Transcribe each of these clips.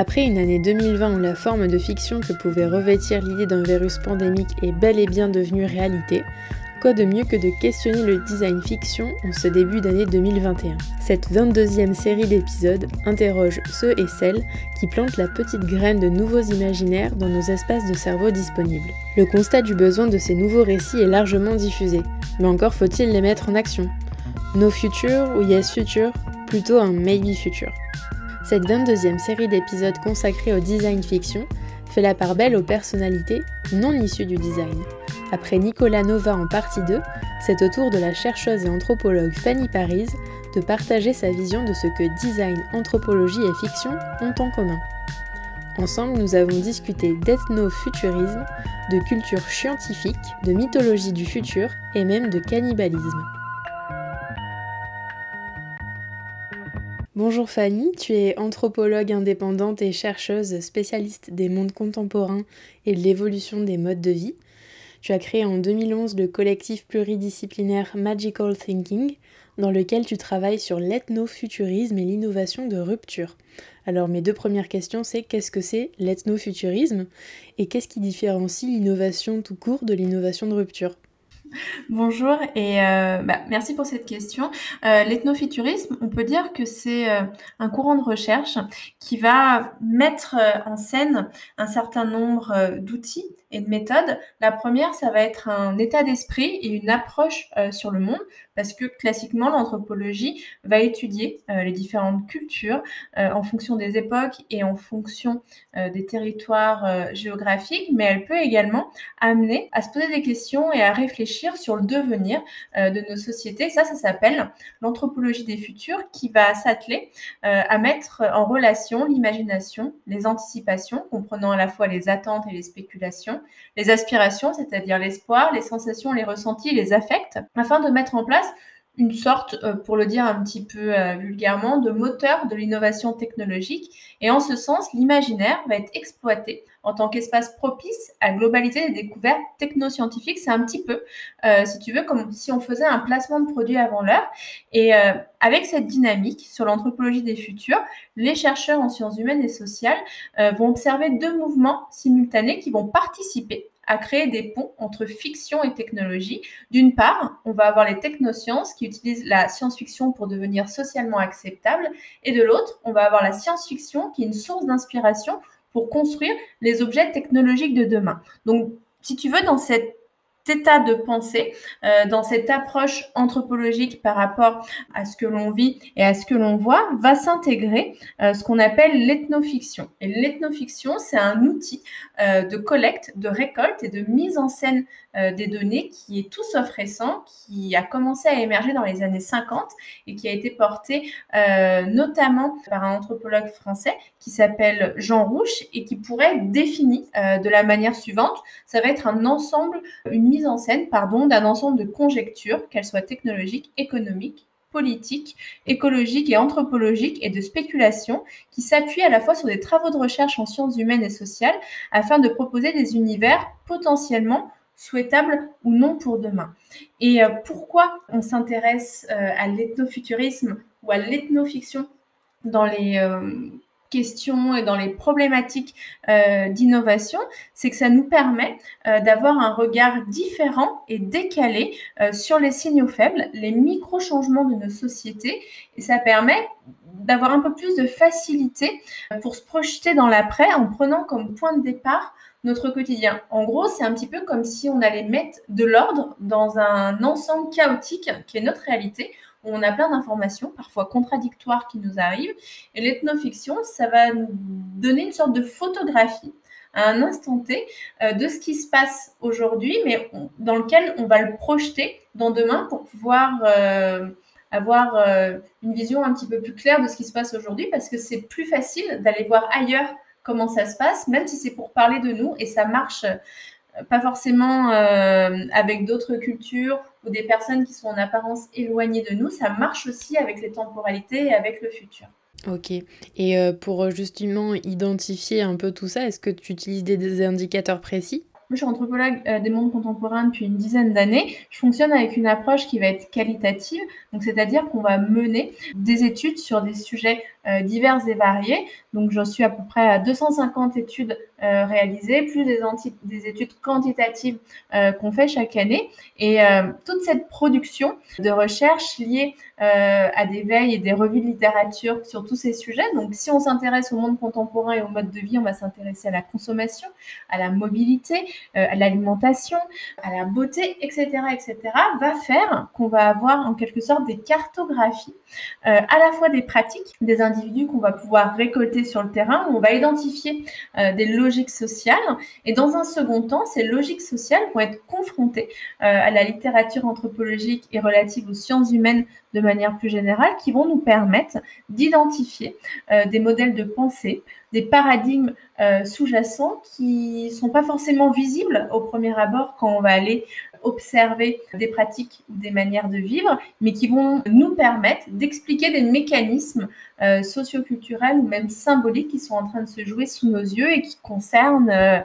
Après une année 2020 où la forme de fiction que pouvait revêtir l'idée d'un virus pandémique est bel et bien devenue réalité, quoi de mieux que de questionner le design fiction en ce début d'année 2021 Cette 22e série d'épisodes interroge ceux et celles qui plantent la petite graine de nouveaux imaginaires dans nos espaces de cerveau disponibles. Le constat du besoin de ces nouveaux récits est largement diffusé, mais encore faut-il les mettre en action. No future ou yes future, plutôt un maybe future. Cette 22e série d'épisodes consacrée au design fiction fait la part belle aux personnalités non issues du design. Après Nicolas Nova en partie 2, c'est au tour de la chercheuse et anthropologue Fanny Paris de partager sa vision de ce que design, anthropologie et fiction ont en commun. Ensemble, nous avons discuté d'ethnofuturisme, de culture scientifique, de mythologie du futur et même de cannibalisme. Bonjour Fanny, tu es anthropologue indépendante et chercheuse spécialiste des mondes contemporains et de l'évolution des modes de vie. Tu as créé en 2011 le collectif pluridisciplinaire Magical Thinking, dans lequel tu travailles sur l'ethnofuturisme et l'innovation de rupture. Alors mes deux premières questions, c'est qu'est-ce que c'est l'ethnofuturisme et qu'est-ce qui différencie l'innovation tout court de l'innovation de rupture? Bonjour et euh, bah, merci pour cette question. Euh, L'ethnofuturisme, on peut dire que c'est euh, un courant de recherche qui va mettre en scène un certain nombre d'outils et de méthodes. La première, ça va être un état d'esprit et une approche sur le monde, parce que classiquement, l'anthropologie va étudier les différentes cultures en fonction des époques et en fonction des territoires géographiques, mais elle peut également amener à se poser des questions et à réfléchir sur le devenir euh, de nos sociétés. Ça, ça s'appelle l'anthropologie des futurs qui va s'atteler euh, à mettre en relation l'imagination, les anticipations, comprenant à la fois les attentes et les spéculations, les aspirations, c'est-à-dire l'espoir, les sensations, les ressentis, les affects, afin de mettre en place une sorte, euh, pour le dire un petit peu vulgairement, de moteur de l'innovation technologique. Et en ce sens, l'imaginaire va être exploité en tant qu'espace propice à globalité des découvertes technoscientifiques. C'est un petit peu, euh, si tu veux, comme si on faisait un placement de produit avant l'heure. Et euh, avec cette dynamique sur l'anthropologie des futurs, les chercheurs en sciences humaines et sociales euh, vont observer deux mouvements simultanés qui vont participer à créer des ponts entre fiction et technologie. D'une part, on va avoir les technosciences qui utilisent la science-fiction pour devenir socialement acceptable, et de l'autre, on va avoir la science-fiction qui est une source d'inspiration pour construire les objets technologiques de demain. Donc, si tu veux, dans cet état de pensée, euh, dans cette approche anthropologique par rapport à ce que l'on vit et à ce que l'on voit, va s'intégrer euh, ce qu'on appelle l'ethnofiction. Et l'ethnofiction, c'est un outil euh, de collecte, de récolte et de mise en scène euh, des données qui est tout sauf récent, qui a commencé à émerger dans les années 50 et qui a été porté euh, notamment par un anthropologue français qui s'appelle Jean Rouche et qui pourrait être défini euh, de la manière suivante. Ça va être un ensemble, une mise en scène, pardon, d'un ensemble de conjectures, qu'elles soient technologiques, économiques, politiques, écologiques et anthropologiques et de spéculation qui s'appuient à la fois sur des travaux de recherche en sciences humaines et sociales afin de proposer des univers potentiellement souhaitable ou non pour demain. Et euh, pourquoi on s'intéresse euh, à l'ethnofuturisme ou à l'ethnofiction dans les euh, questions et dans les problématiques d'innovation, c'est que ça nous permet d'avoir un regard différent et décalé sur les signaux faibles, les micro-changements de nos sociétés, et ça permet d'avoir un peu plus de facilité pour se projeter dans l'après en prenant comme point de départ notre quotidien. En gros, c'est un petit peu comme si on allait mettre de l'ordre dans un ensemble chaotique qui est notre réalité, où on a plein d'informations, parfois contradictoires, qui nous arrivent. Et l'ethnofiction, ça va nous donner une sorte de photographie à un instant T euh, de ce qui se passe aujourd'hui, mais dans lequel on va le projeter dans demain pour pouvoir euh, avoir euh, une vision un petit peu plus claire de ce qui se passe aujourd'hui, parce que c'est plus facile d'aller voir ailleurs comment ça se passe, même si c'est pour parler de nous et ça marche pas forcément avec d'autres cultures ou des personnes qui sont en apparence éloignées de nous, ça marche aussi avec les temporalités et avec le futur. Ok. Et euh, pour justement identifier un peu tout ça, est-ce que tu utilises des, indicateurs précis? Moi, je suis anthropologue euh, des mondes contemporains depuis une dizaine d'années. Je fonctionne avec une approche qui va être qualitative, donc c'est-à-dire qu'on va mener des études sur des sujets euh, divers et variés. Donc, j'en suis à peu près à 250 études euh, réalisées, plus des, des études quantitatives euh, qu'on fait chaque année. Et toute cette production de recherche liée à des veilles et des revues de littérature sur tous ces sujets. Donc, si on s'intéresse au monde contemporain et au mode de vie, on va s'intéresser à la consommation, à la mobilité, à l'alimentation, à la beauté, etc., etc., va faire qu'on va avoir en quelque sorte des cartographies à la fois des pratiques, des individus qu'on va pouvoir récolter sur le terrain, où on va identifier euh, des logiques sociales. Et dans un second temps, ces logiques sociales vont être confrontées euh, à la littérature anthropologique et relative aux sciences humaines de manière plus générale, qui vont nous permettre d'identifier euh, des modèles de pensée, des paradigmes sous-jacents qui sont pas forcément visibles au premier abord quand on va aller observer des pratiques ou des manières de vivre, mais qui vont nous permettre d'expliquer des mécanismes euh, socioculturels ou même symboliques qui sont en train de se jouer sous nos yeux et qui concernent euh,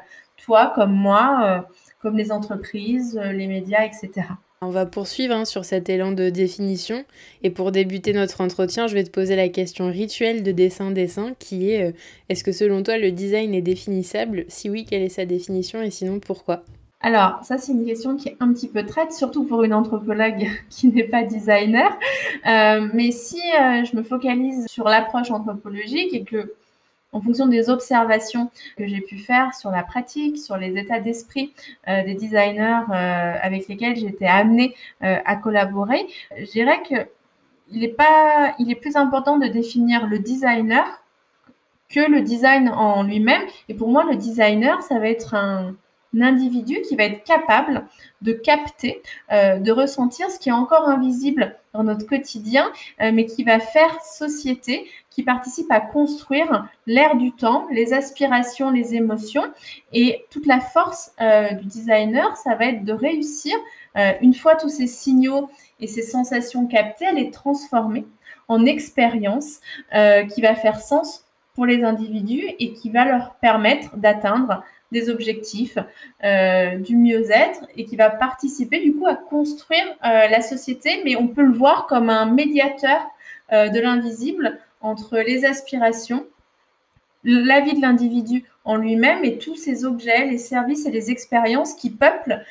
toi comme moi, euh, comme les entreprises, les médias, etc. On va poursuivre hein, sur cet élan de définition. Et pour débuter notre entretien, je vais te poser la question rituelle de dessin-dessin qui est est-ce que selon toi le design est définissable? Si oui, quelle est sa définition? Et sinon pourquoi? Alors, ça, c'est une question qui est un petit peu traite, surtout pour une anthropologue qui n'est pas designer. Euh, mais si euh, je me focalise sur l'approche anthropologique et que, en fonction des observations que j'ai pu faire sur la pratique, sur les états d'esprit euh, des designers avec lesquels été amenée à collaborer, je dirais que il est est plus important de définir le designer que le design en lui-même. Et pour moi, le designer, ça va être un, individu qui va être capable de capter, euh, de ressentir ce qui est encore invisible dans notre quotidien, euh, mais qui va faire société, qui participe à construire l'air du temps, les aspirations, les émotions. Et toute la force euh, du designer, ça va être de réussir, une fois tous ces signaux et ces sensations captées, à les transformer en expérience qui va faire sens pour les individus et qui va leur permettre d'atteindre des objectifs, euh, du mieux-être et qui va participer du coup à construire euh, la société, mais on peut le voir comme un médiateur euh, de l'invisible entre les aspirations, la vie de l'individu en lui-même et tous ces objets, les services et les expériences qui peuplent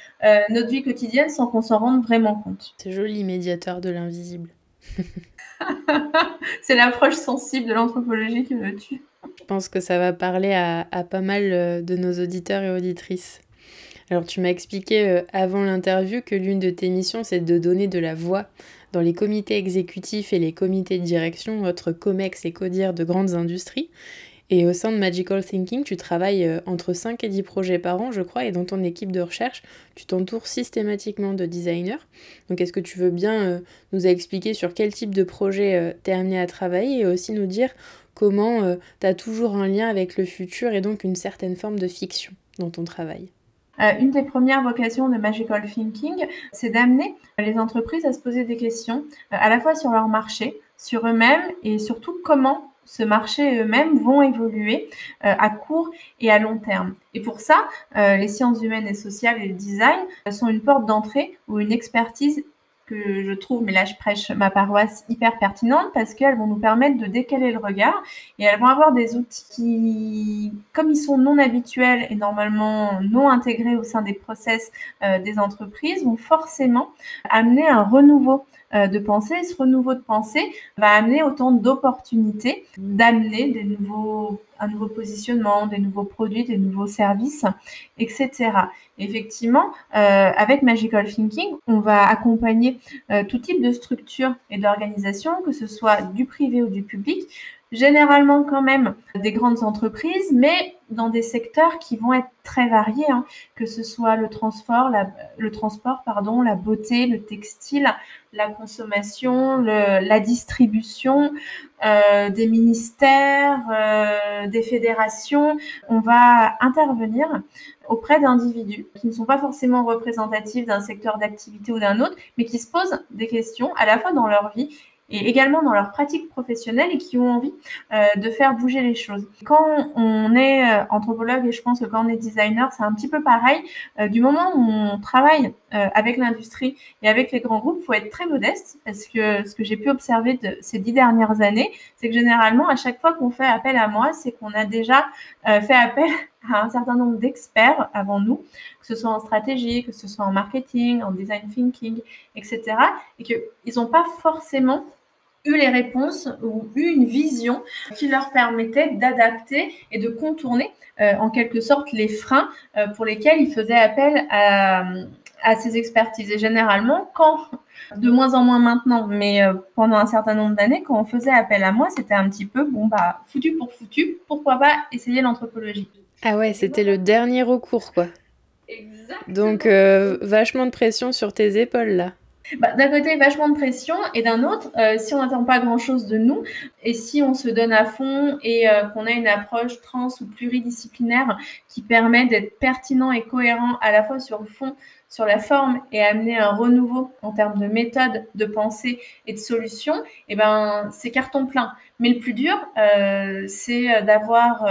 notre vie quotidienne sans qu'on s'en rende vraiment compte. C'est joli, médiateur de l'invisible. C'est l'approche sensible de l'anthropologie qui me tue. Je pense que ça va parler à, pas mal euh, de nos auditeurs et auditrices. Alors tu m'as expliqué euh, avant l'interview que l'une de tes missions c'est de donner de la voix dans les comités exécutifs et les comités de direction, votre COMEX et CODIR de grandes industries. Et au sein de Magical Thinking, tu travailles euh, entre 5 et 10 projets par an, je crois, et dans ton équipe de recherche, tu t'entoures systématiquement de designers. Donc est-ce que tu veux bien nous expliquer sur quel type de projet tu es amené à travailler et aussi nous dire comment euh, tu as toujours un lien avec le futur et donc une certaine forme de fiction dans ton travail. Euh, une des premières vocations de Magical Thinking, c'est d'amener les entreprises à se poser des questions euh, à la fois sur leur marché, sur eux-mêmes et surtout comment ce marché eux-mêmes vont évoluer à court et à long terme. Et pour ça, les sciences humaines et sociales et le design sont une porte d'entrée ou une expertise je trouve, mais là je prêche ma paroisse, hyper pertinente parce qu'elles vont nous permettre de décaler le regard et elles vont avoir des outils qui, comme ils sont non habituels et normalement non intégrés au sein des process euh, des entreprises, vont forcément amener un renouveau de pensée. Ce renouveau de pensée va amener autant d'opportunités d'amener des nouveaux un nouveau positionnement, des nouveaux produits, des nouveaux services, etc. Effectivement, euh, avec Magical Thinking, on va accompagner euh, tout type de structure et d'organisation, que ce soit du privé ou du public, généralement quand même des grandes entreprises, mais dans des secteurs qui vont être très variés, hein, que ce soit le transport, la, le transport, pardon, la beauté, le textile, la consommation, la distribution, euh, des ministères, euh, des fédérations. On va intervenir auprès d'individus qui ne sont pas forcément représentatifs d'un secteur d'activité ou d'un autre, mais qui se posent des questions à la fois dans leur vie et également dans leur pratique professionnelle et qui ont envie euh, de faire bouger les choses. Quand on est euh, anthropologue et je pense que quand on est designer, c'est un petit peu pareil. Euh, du moment où on travaille avec l'industrie et avec les grands groupes, il faut être très modeste parce que ce que j'ai pu observer de ces dix dernières années, c'est que généralement, à chaque fois qu'on fait appel à moi, c'est qu'on a déjà fait appel à un certain nombre d'experts avant nous, que ce soit en stratégie, que ce soit en marketing, en design thinking, etc. Et qu'ils n'ont pas forcément eu les réponses ou eu une vision qui leur permettait d'adapter et de contourner euh, en quelque sorte les freins euh, pour lesquels ils faisaient appel à, ces expertises. Et généralement, quand, de moins en moins maintenant, mais euh, pendant un certain nombre d'années, quand on faisait appel à moi, c'était un petit peu, bon, bah, foutu pour foutu, pourquoi pas essayer l'anthropologie. Ah ouais, c'était le dernier recours, quoi. Donc, euh, vachement de pression sur tes épaules, là. Bah, d'un côté, vachement de pression, et d'un autre, euh, si on n'attend pas grand-chose de nous, et si on se donne à fond et euh, qu'on a une approche trans ou pluridisciplinaire qui permet d'être pertinent et cohérent à la fois sur le fond, sur la forme et amener un renouveau en termes de méthode, de pensée et de solution, eh ben c'est carton plein. Mais le plus dur, c'est d'avoir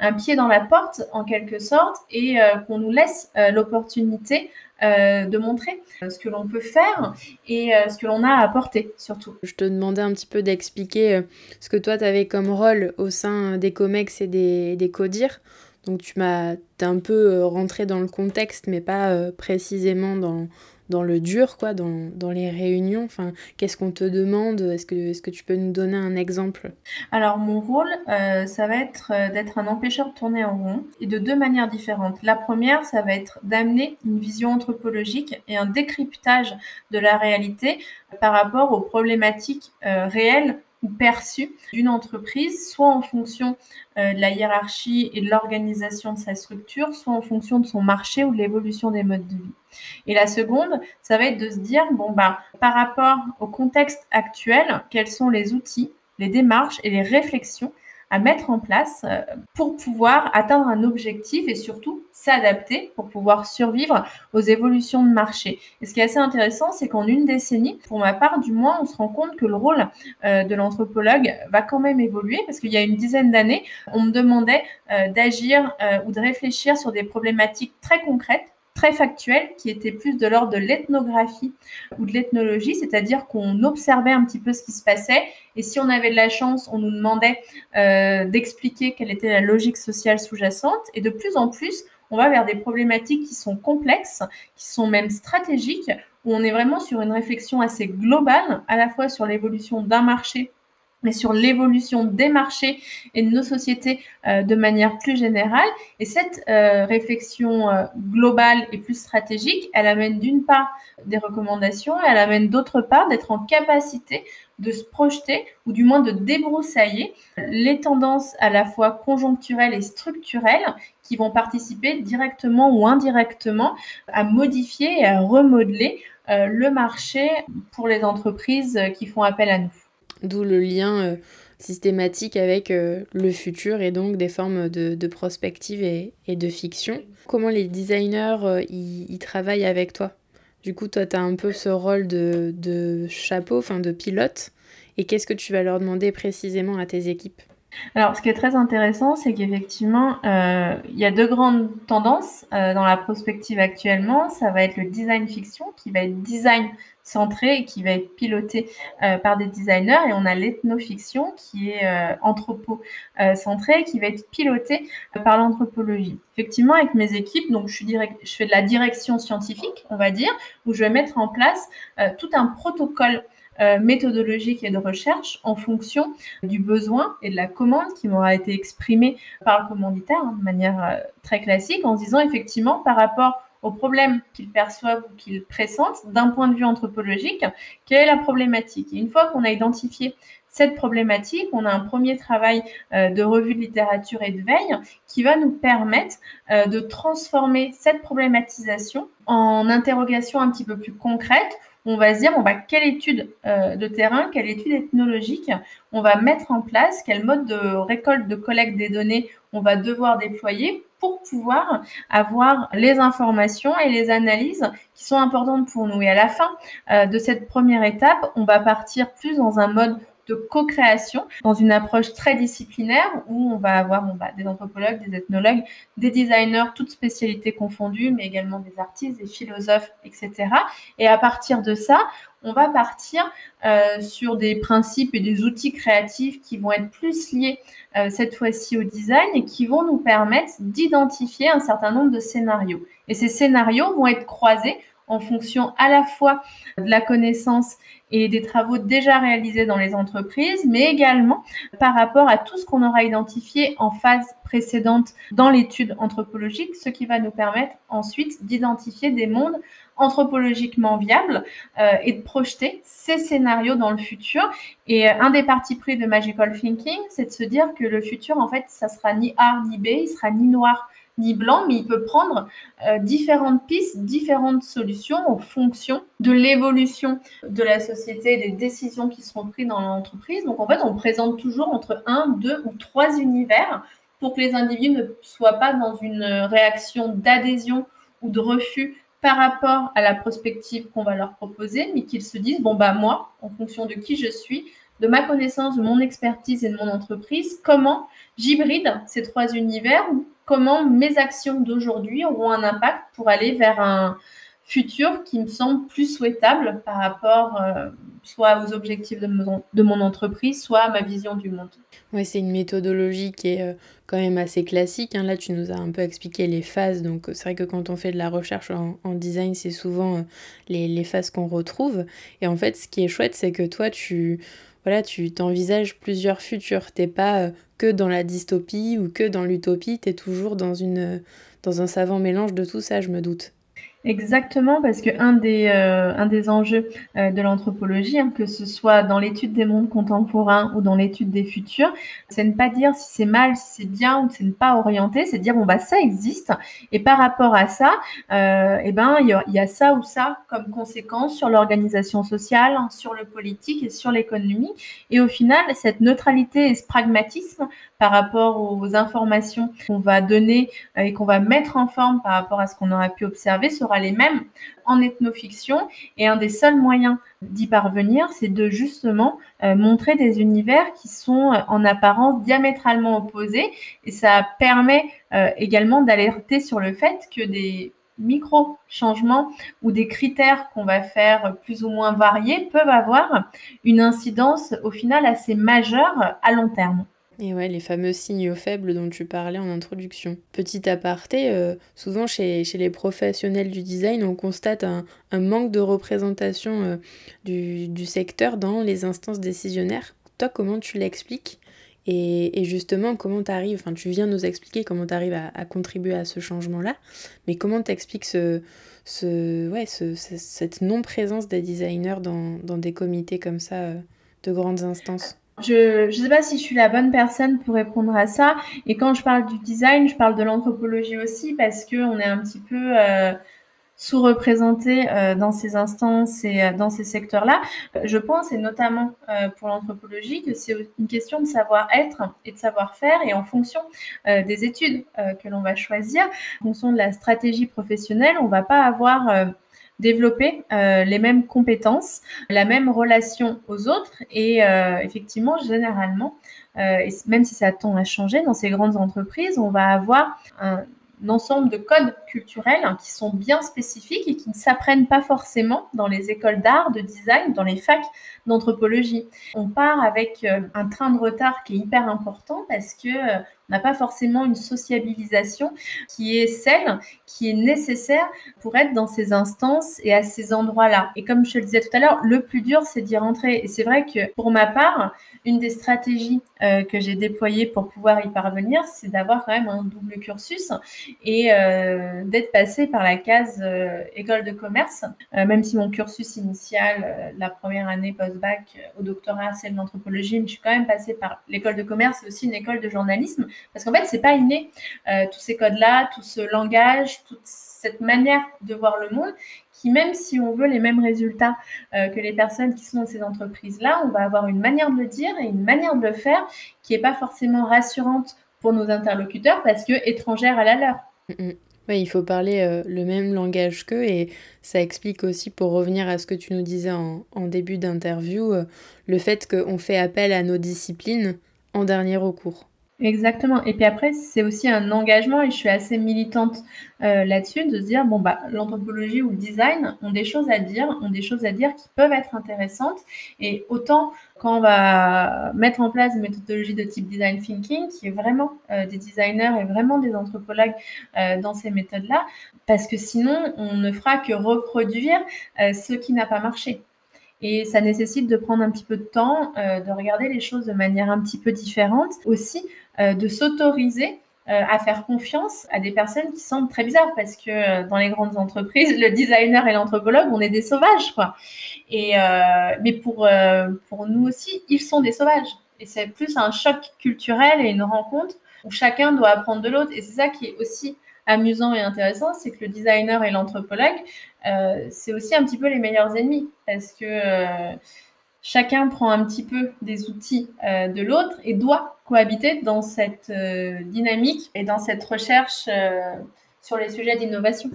un pied dans la porte en quelque sorte et euh, qu'on nous laisse euh, l'opportunité euh, de montrer ce que l'on peut faire et ce que l'on a à apporter surtout. Je te demandais un petit peu d'expliquer ce que toi tu avais comme rôle au sein des COMEX et des, des CODIR. Donc tu m'as un peu rentré dans le contexte mais pas précisément dans, dans le dur, quoi, dans, les réunions. Enfin, qu'est-ce qu'on te demande? Est-ce que, est que tu peux nous donner un exemple? Alors, mon rôle, euh, ça va être euh, d'être un empêcheur de tourner en rond et de deux manières différentes. La première, ça va être d'amener une vision anthropologique et un décryptage de la réalité par rapport aux problématiques euh, réelles ou perçue d'une entreprise, soit en fonction euh, de la hiérarchie et de l'organisation de sa structure, soit en fonction de son marché ou de l'évolution des modes de vie. Et la seconde, ça va être de se dire, bon, bah, par rapport au contexte actuel, quels sont les outils, les démarches et les réflexions à mettre en place euh, pour pouvoir atteindre un objectif et surtout s'adapter pour pouvoir survivre aux évolutions de marché. Et ce qui est assez intéressant, c'est qu'en une décennie, pour ma part du moins, on se rend compte que le rôle euh, de l'anthropologue va quand même évoluer parce qu'il y a une dizaine d'années, on me demandait euh, d'agir ou de réfléchir sur des problématiques très concrètes très factuel qui était plus de l'ordre de l'ethnographie ou de l'ethnologie, c'est-à-dire qu'on observait un petit peu ce qui se passait. Et si on avait de la chance, on nous demandait euh, d'expliquer quelle était la logique sociale sous-jacente. Et de plus en plus, on va vers des problématiques qui sont complexes, qui sont même stratégiques, où on est vraiment sur une réflexion assez globale, à la fois sur l'évolution d'un marché mais sur l'évolution des marchés et de nos sociétés euh, de manière plus générale. Et cette euh, réflexion euh, globale et plus stratégique, elle amène d'une part des recommandations, elle amène d'autre part d'être en capacité de se projeter ou du moins de débroussailler les tendances à la fois conjoncturelles et structurelles qui vont participer directement ou indirectement à modifier et à remodeler le marché pour les entreprises qui font appel à nous. D'où le lien euh, systématique avec euh, le futur et donc des formes de, de prospective et, et, de fiction. Comment les designers euh, y, travaillent avec toi? Du coup, toi, tu as un peu ce rôle de, de chapeau, enfin de pilote. Et qu'est-ce que tu vas leur demander précisément à tes équipes? Alors, ce qui est très intéressant, c'est qu'effectivement, euh, il y a deux grandes tendances euh, dans la prospective actuellement. Ça va être le design fiction, qui va être design centré et qui va être piloté euh, par des designers. Et on a l'ethnofiction, qui est anthropo centré, qui va être piloté par l'anthropologie. Effectivement, avec mes équipes, donc je, fais de la direction scientifique, on va dire, où je vais mettre en place tout un protocole euh, méthodologique et de recherche en fonction du besoin et de la commande qui m'aura été exprimée par le commanditaire hein, de manière euh, très classique en disant effectivement par rapport aux problèmes qu'ils perçoivent ou qu'ils pressentent d'un point de vue anthropologique, quelle est la problématique? Une fois qu'on a identifié cette problématique, on a un premier travail euh, de revue de littérature et de veille qui va nous permettre euh, de transformer cette problématisation en interrogation un petit peu plus concrète. On va se dire, bon, bah, quelle étude euh, de terrain, quelle étude ethnologique on va mettre en place, quel mode de récolte, de collecte des données on va devoir déployer? Pour pouvoir avoir les informations et les analyses qui sont importantes pour nous. Et à la fin de cette première étape, on va partir plus dans un mode de co-création dans une approche très disciplinaire où on va avoir bah, des anthropologues, des ethnologues, des designers, toutes spécialités confondues, mais également des artistes, des philosophes, etc. Et à partir de ça, on va partir euh, sur des principes et des outils créatifs qui vont être plus liés euh, cette fois-ci au design et qui vont nous permettre d'identifier un certain nombre de scénarios. Et ces scénarios vont être croisés en fonction à la fois de la connaissance et des travaux déjà réalisés dans les entreprises, mais également par rapport à tout ce qu'on aura identifié en phase précédente dans l'étude anthropologique, ce qui va nous permettre ensuite d'identifier des mondes anthropologiquement viables euh, et de projeter ces scénarios dans le futur. Et euh, un des partis pris de Magical Thinking, c'est de se dire que le futur, en fait, ça sera ni A ni B, il sera ni noir ni blanc, mais il peut prendre euh, différentes pistes, différentes solutions en fonction de l'évolution de la société, des décisions qui seront prises dans l'entreprise. Donc en fait, on présente toujours entre un, deux ou trois univers pour que les individus ne soient pas dans une réaction d'adhésion ou de refus par rapport à la prospective qu'on va leur proposer, mais qu'ils se disent, bon, bah moi, en fonction de qui je suis, de ma connaissance, de mon expertise et de mon entreprise, comment j'hybride ces trois univers comment mes actions d'aujourd'hui auront un impact pour aller vers un futur qui me semble plus souhaitable par rapport euh, soit aux objectifs de mon, entreprise, soit à ma vision du monde. Oui, c'est une méthodologie qui est euh, quand même assez classique. Hein. Là, tu nous as un peu expliqué les phases. Donc, c'est vrai que quand on fait de la recherche en, design, c'est souvent euh, les, phases qu'on retrouve. Et en fait, ce qui est chouette, c'est que toi, tu voilà, tu t'envisages plusieurs futurs. T'es pas euh, que dans la dystopie ou que dans l'utopie, tu es toujours dans, une, dans un savant mélange de tout ça, je me doute. Exactement, parce que un des, euh, des enjeux euh, de l'anthropologie, hein, que ce soit dans l'étude des mondes contemporains ou dans l'étude des futurs, c'est ne pas dire si c'est mal, si c'est bien ou c'est ne pas orienter, c'est dire bon bah ça existe et par rapport à ça, euh, eh ben il y, a ça ou ça comme conséquence sur l'organisation sociale, sur le politique et sur l'économie. Et au final, cette neutralité et ce pragmatisme par rapport aux informations qu'on va donner euh, et qu'on va mettre en forme par rapport à ce qu'on aura pu observer les mêmes en ethnofiction. Et un des seuls moyens d'y parvenir, c'est de justement euh, montrer des univers qui sont euh, en apparence diamétralement opposés. Et ça permet également d'alerter sur le fait que des micro-changements ou des critères qu'on va faire plus ou moins variés peuvent avoir une incidence au final assez majeure à long terme. Et ouais, les fameux signaux faibles dont tu parlais en introduction. Petit aparté, euh, souvent chez, chez, les professionnels du design, on constate un, manque de représentation euh, du, du, secteur dans les instances décisionnaires. Toi, comment tu l'expliques? Et, justement, comment tu arrives, enfin tu viens nous expliquer comment tu arrives à, contribuer à ce changement-là, mais comment tu expliques ce, ce, ouais, ce, cette non-présence des designers dans, dans, des comités comme ça euh, de grandes instances? Je ne sais pas si je suis la bonne personne pour répondre à ça. Et quand je parle du design, je parle de l'anthropologie aussi parce qu'on est un petit peu euh, sous-représenté euh, dans ces instances et euh, dans ces secteurs-là. Je pense, et notamment pour l'anthropologie, que c'est une question de savoir-être et de savoir-faire et en fonction des études que l'on va choisir, en fonction de la stratégie professionnelle, on va pas avoir développer euh, les mêmes compétences, la même relation aux autres. Et euh, effectivement, généralement, euh, même si ça tend à changer dans ces grandes entreprises, on va avoir un ensemble de codes culturels hein, qui sont bien spécifiques et qui ne s'apprennent pas forcément dans les écoles d'art, de design, dans les facs d'anthropologie. On part avec un train de retard qui est hyper important parce que On n'a pas forcément une sociabilisation qui est celle qui est nécessaire pour être dans ces instances et à ces endroits-là. Et comme je le disais tout à l'heure, le plus dur, c'est d'y rentrer. Et c'est vrai que pour ma part, une des stratégies euh, que j'ai déployées pour pouvoir y parvenir, c'est d'avoir quand même un double cursus et euh, d'être passé par la case euh, école de commerce, même si mon cursus initial, la première année post-bac au doctorat, c'est l'anthropologie, mais je suis quand même passée par l'école de commerce et aussi une école de journalisme, parce qu'en fait, c'est pas inné. tous ces codes-là, tout ce langage, toute cette manière de voir le monde, qui même si on veut les mêmes résultats euh, que les personnes qui sont dans ces entreprises-là, on va avoir une manière de le dire et une manière de le faire qui n'est pas forcément rassurante pour nos interlocuteurs parce que étrangère à la leur. Mm, mm. Il faut parler euh, le même langage qu'eux et ça explique aussi, pour revenir à ce que tu nous disais en, début d'interview, euh, le fait qu'on fait appel à nos disciplines en dernier recours. Exactement. Et puis après, c'est aussi un engagement, et je suis assez militante euh, là-dessus, de se dire, bon, bah, l'anthropologie ou le design ont des choses à dire, ont des choses à dire qui peuvent être intéressantes. Et autant quand on va mettre en place une méthodologie de type design thinking, qui est vraiment euh, des designers et vraiment des anthropologues euh, dans ces méthodes-là, parce que sinon, on ne fera que reproduire ce qui n'a pas marché. Et ça nécessite de prendre un petit peu de temps, de regarder les choses de manière un petit peu différente. Aussi, euh, de s'autoriser euh, à faire confiance à des personnes qui semblent très bizarres parce que euh, dans les grandes entreprises, le designer et l'anthropologue, on est des sauvages, quoi. Et mais pour pour nous aussi, ils sont des sauvages. Et c'est plus un choc culturel et une rencontre où chacun doit apprendre de l'autre. Et c'est ça qui est aussi amusant et intéressant, c'est que le designer et l'anthropologue, c'est aussi un petit peu les meilleurs ennemis parce que chacun prend un petit peu des outils euh, de l'autre et doit cohabiter dans cette euh, dynamique et dans cette recherche euh, sur les sujets d'innovation.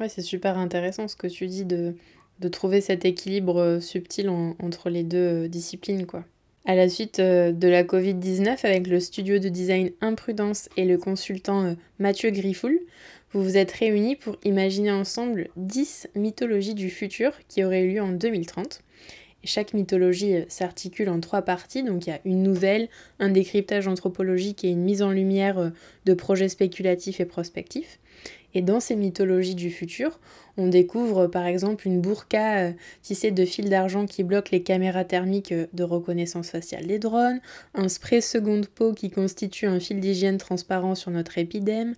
Ouais, c'est super intéressant ce que tu dis de, de trouver cet équilibre subtil entre les deux disciplines. Quoi. À la suite de la Covid-19, avec le studio de design Imprudence et le consultant Mathieu Griffoul, vous vous êtes réunis pour imaginer ensemble 10 mythologies du futur qui auraient eu lieu en 2030. Chaque mythologie euh, s'articule en trois parties, donc il y a une nouvelle, un décryptage anthropologique et une mise en lumière euh, de projets spéculatifs et prospectifs. Et dans ces mythologies du futur, on découvre par exemple une burqa euh, tissée de fils d'argent qui bloque les caméras thermiques de reconnaissance faciale des drones, un spray seconde peau qui constitue un fil d'hygiène transparent sur notre épidème,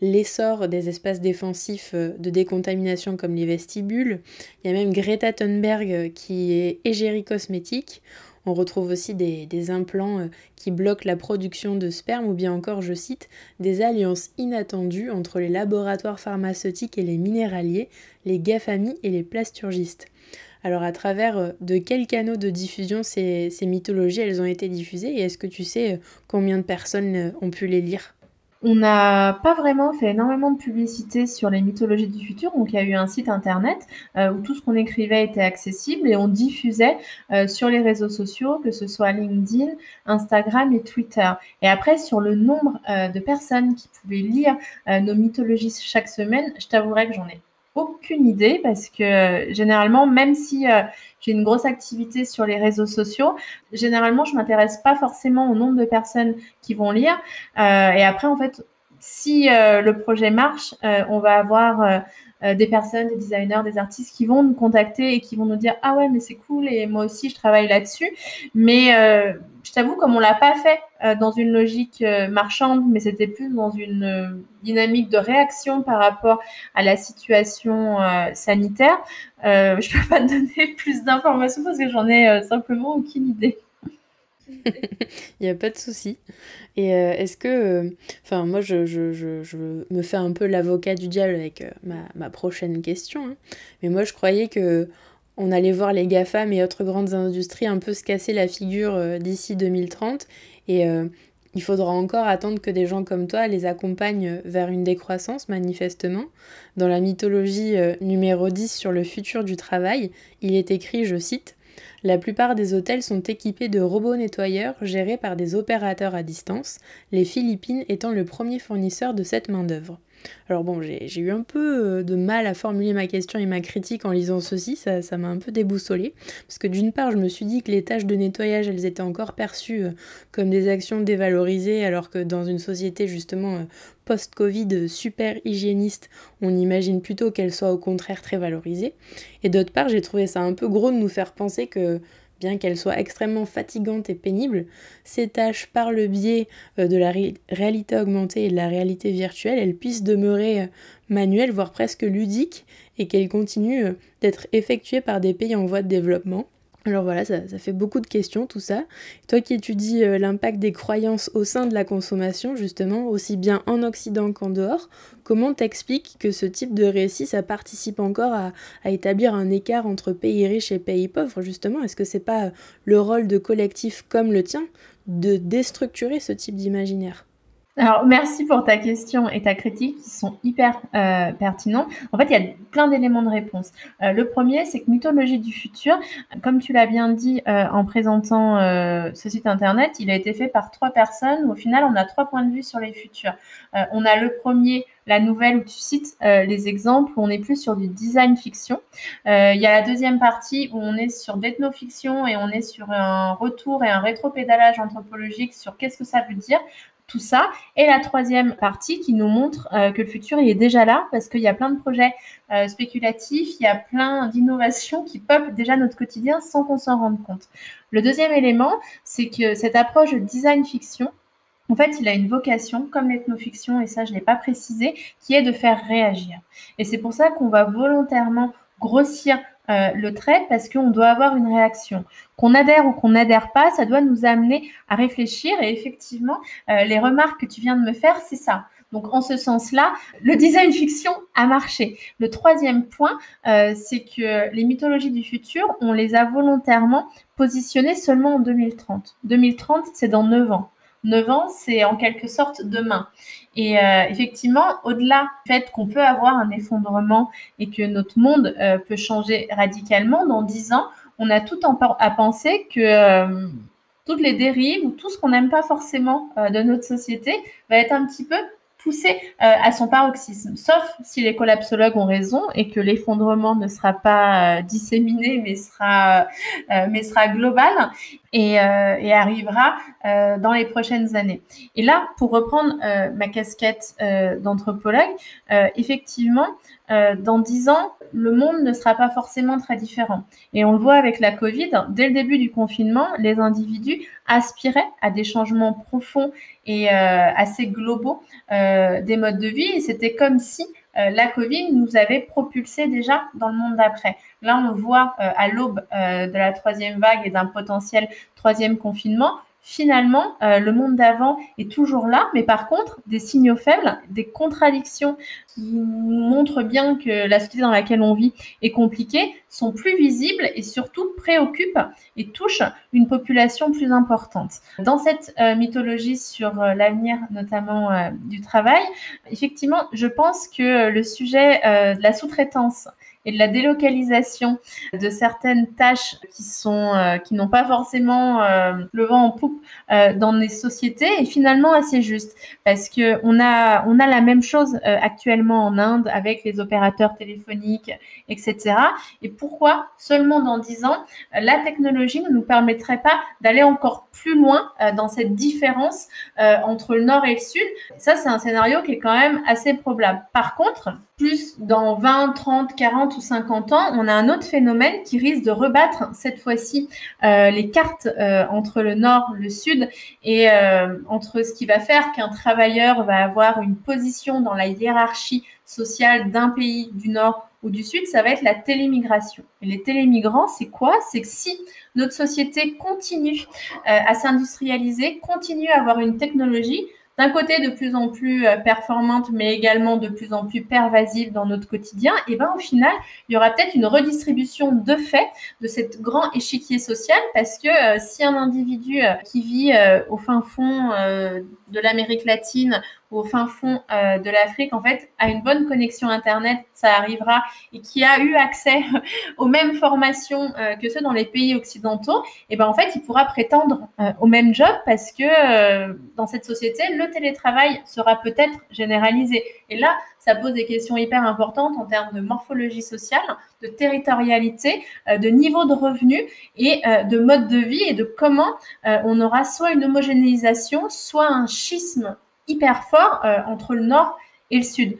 l'essor des espaces défensifs euh, de décontamination comme les vestibules. Il y a même Greta Thunberg euh, qui est égérie cosmétique. On retrouve aussi des, implants euh, qui bloquent la production de sperme ou bien encore, je cite, des alliances inattendues entre les laboratoires pharmaceutiques et les minéraliers, les GAFAMI et les plasturgistes. Alors à travers de quels canaux de diffusion ces mythologies elles ont été diffusées et est-ce que tu sais combien de personnes ont pu les lire? On n'a pas vraiment fait énormément de publicité sur les mythologies du futur, donc il y a eu un site internet euh, où tout ce qu'on écrivait était accessible et on diffusait euh, sur les réseaux sociaux, que ce soit LinkedIn, Instagram et Twitter. Et après, sur le nombre euh, de personnes qui pouvaient lire nos mythologies chaque semaine, je t'avouerai que j'en ai aucune idée parce que généralement, même si j'ai une grosse activité sur les réseaux sociaux. Généralement, je m'intéresse pas forcément au nombre de personnes qui vont lire. Euh, et après, en fait, si euh, le projet marche, euh, on va avoir des personnes, des designers, des artistes qui vont nous contacter et qui vont nous dire ah ouais mais c'est cool et moi aussi je travaille là-dessus. Mais je t'avoue comme on l'a pas fait dans une logique marchande, mais c'était plus dans une dynamique de réaction par rapport à la situation sanitaire. je peux pas te donner plus d'informations parce que j'en ai simplement aucune idée. Il n'y a pas de souci. Et euh, est-ce que. Euh, enfin, moi, je, me fais un peu l'avocat du diable avec euh, ma, ma, prochaine question. Hein. Mais moi, je croyais que on allait voir les GAFAM et autres grandes industries un peu se casser la figure d'ici 2030. Et il faudra encore attendre que des gens comme toi les accompagnent vers une décroissance, manifestement. Dans la mythologie numéro 10 sur le futur du travail, il est écrit, je cite, la plupart des hôtels sont équipés de robots nettoyeurs gérés par des opérateurs à distance, les Philippines étant le premier fournisseur de cette main-d'œuvre. Alors bon, j'ai eu un peu euh, de mal à formuler ma question et ma critique en lisant ceci, ça m'a un peu déboussolé. Parce que d'une part, je me suis dit que les tâches de nettoyage, elles étaient encore perçues euh, comme des actions dévalorisées, alors que dans une société justement euh, post-Covid super hygiéniste, on imagine plutôt qu'elles soient au contraire très valorisées. Et d'autre part, j'ai trouvé ça un peu gros de nous faire penser que bien qu'elles soient extrêmement fatigantes et pénibles, ces tâches, par le biais euh, de la réalité augmentée et de la réalité virtuelle, elles puissent demeurer euh, manuelles, voire presque ludiques, et qu'elles continuent euh, d'être effectuées par des pays en voie de développement. Alors voilà, ça, fait beaucoup de questions tout ça. Toi qui étudies euh, l'impact des croyances au sein de la consommation, justement, aussi bien en Occident qu'en dehors, comment t'expliques que ce type de récit, ça participe encore à, établir un écart entre pays riches et pays pauvres, justement? Est-ce que c'est pas le rôle de collectifs comme le tien de déstructurer ce type d'imaginaire? Alors, merci pour ta question et ta critique qui sont hyper euh, pertinents. En fait, il y a plein d'éléments de réponse. Euh, le premier, c'est que Mythologie du futur, comme tu l'as bien dit euh, en présentant ce site internet, il a été fait par trois personnes au final, on a trois points de vue sur les futurs. on a le premier, la nouvelle où tu cites les exemples, où on est plus sur du design fiction. il y a la deuxième partie où on est sur d'ethnofiction et on est sur un retour et un rétropédalage anthropologique sur qu'est-ce que ça veut dire tout ça. Et la troisième partie qui nous montre euh, que le futur il est déjà là parce qu'il y a plein de projets euh, spéculatifs, il y a plein d'innovations qui peuplent déjà notre quotidien sans qu'on s'en rende compte. Le deuxième élément, c'est que cette approche de design fiction, en fait, il a une vocation, comme l'ethnofiction, et ça je ne l'ai pas précisé, qui est de faire réagir. Et c'est pour ça qu'on va volontairement grossir euh, le trait parce qu'on doit avoir une réaction. Qu'on adhère ou qu'on n'adhère pas, ça doit nous amener à réfléchir. Et effectivement, euh, les remarques que tu viens de me faire, c'est ça. Donc en ce sens-là, le design fiction a marché. Le troisième point, euh, c'est que les mythologies du futur, on les a volontairement positionnées seulement en 2030. 2030, c'est dans 9 ans. 9 ans, c'est en quelque sorte demain. Et euh, effectivement, au-delà du fait qu'on peut avoir un effondrement et que notre monde euh, peut changer radicalement, dans 10 ans, on a tout à penser que euh, toutes les dérives ou tout ce qu'on n'aime pas forcément de notre société va être un petit peu poussé à son paroxysme, sauf si les collapsologues ont raison et que l'effondrement ne sera pas disséminé mais sera, mais sera global et, euh, et arrivera euh, dans les prochaines années. Et là, pour reprendre euh, ma casquette euh, d'anthropologue, euh, effectivement, euh, dans dix ans, le monde ne sera pas forcément très différent. Et on le voit avec la Covid, dès le début du confinement, les individus aspiraient à des changements profonds et assez globaux des modes de vie. Et c'était comme si euh, la Covid nous avait propulsé déjà dans le monde d'après. Là, on voit euh, à l'aube euh, de la troisième vague et d'un potentiel troisième confinement, finalement, euh, le monde d'avant est toujours là, mais par contre, des signaux faibles, des contradictions qui montrent bien que la société dans laquelle on vit est compliquée, sont plus visibles et surtout préoccupent et touchent une population plus importante. Dans cette euh, mythologie sur euh, l'avenir, notamment du travail, effectivement, je pense que le sujet de la sous-traitance et de la délocalisation de certaines tâches qui sont euh, qui n'ont pas forcément euh, le vent en poupe euh, dans les sociétés. Est finalement assez juste. Parce que on a on a la même chose actuellement en Inde avec les opérateurs téléphoniques etc et pourquoi seulement dans dix ans la technologie ne nous permettrait pas d'aller encore plus loin dans cette différence entre le nord et le sud? Ça c'est un scénario qui est quand même assez probable. Par contre plus dans 20 30 40 ou 50 ans, on a un autre phénomène qui risque de rebattre cette fois-ci euh, les cartes euh, entre le nord, le sud et euh, entre ce qui va faire qu'un travailleur va avoir une position dans la hiérarchie sociale d'un pays du nord ou du sud, ça va être la télémigration. Et les télémigrants, c'est quoi? C'est que si notre société continue à s'industrialiser, continue à avoir une technologie, d'un côté de plus en plus euh, performante, mais également de plus en plus pervasive dans notre quotidien, et ben au final, il y aura peut-être une redistribution de fait de cet grand échiquier social, parce que euh, si un individu euh, qui vit au fin fond de l'Amérique latine au fin fond euh, de l'Afrique, en fait, a une bonne connexion Internet, ça arrivera, et qui a eu accès aux mêmes formations euh, que ceux dans les pays occidentaux, et ben en fait, il pourra prétendre euh, au même job parce que dans cette société, le télétravail sera peut-être généralisé. Et là, ça pose des questions hyper importantes en termes de morphologie sociale, de territorialité, de niveau de revenu et de mode de vie et de comment on aura soit une homogénéisation, soit un schisme hyper fort euh, entre le nord et le sud.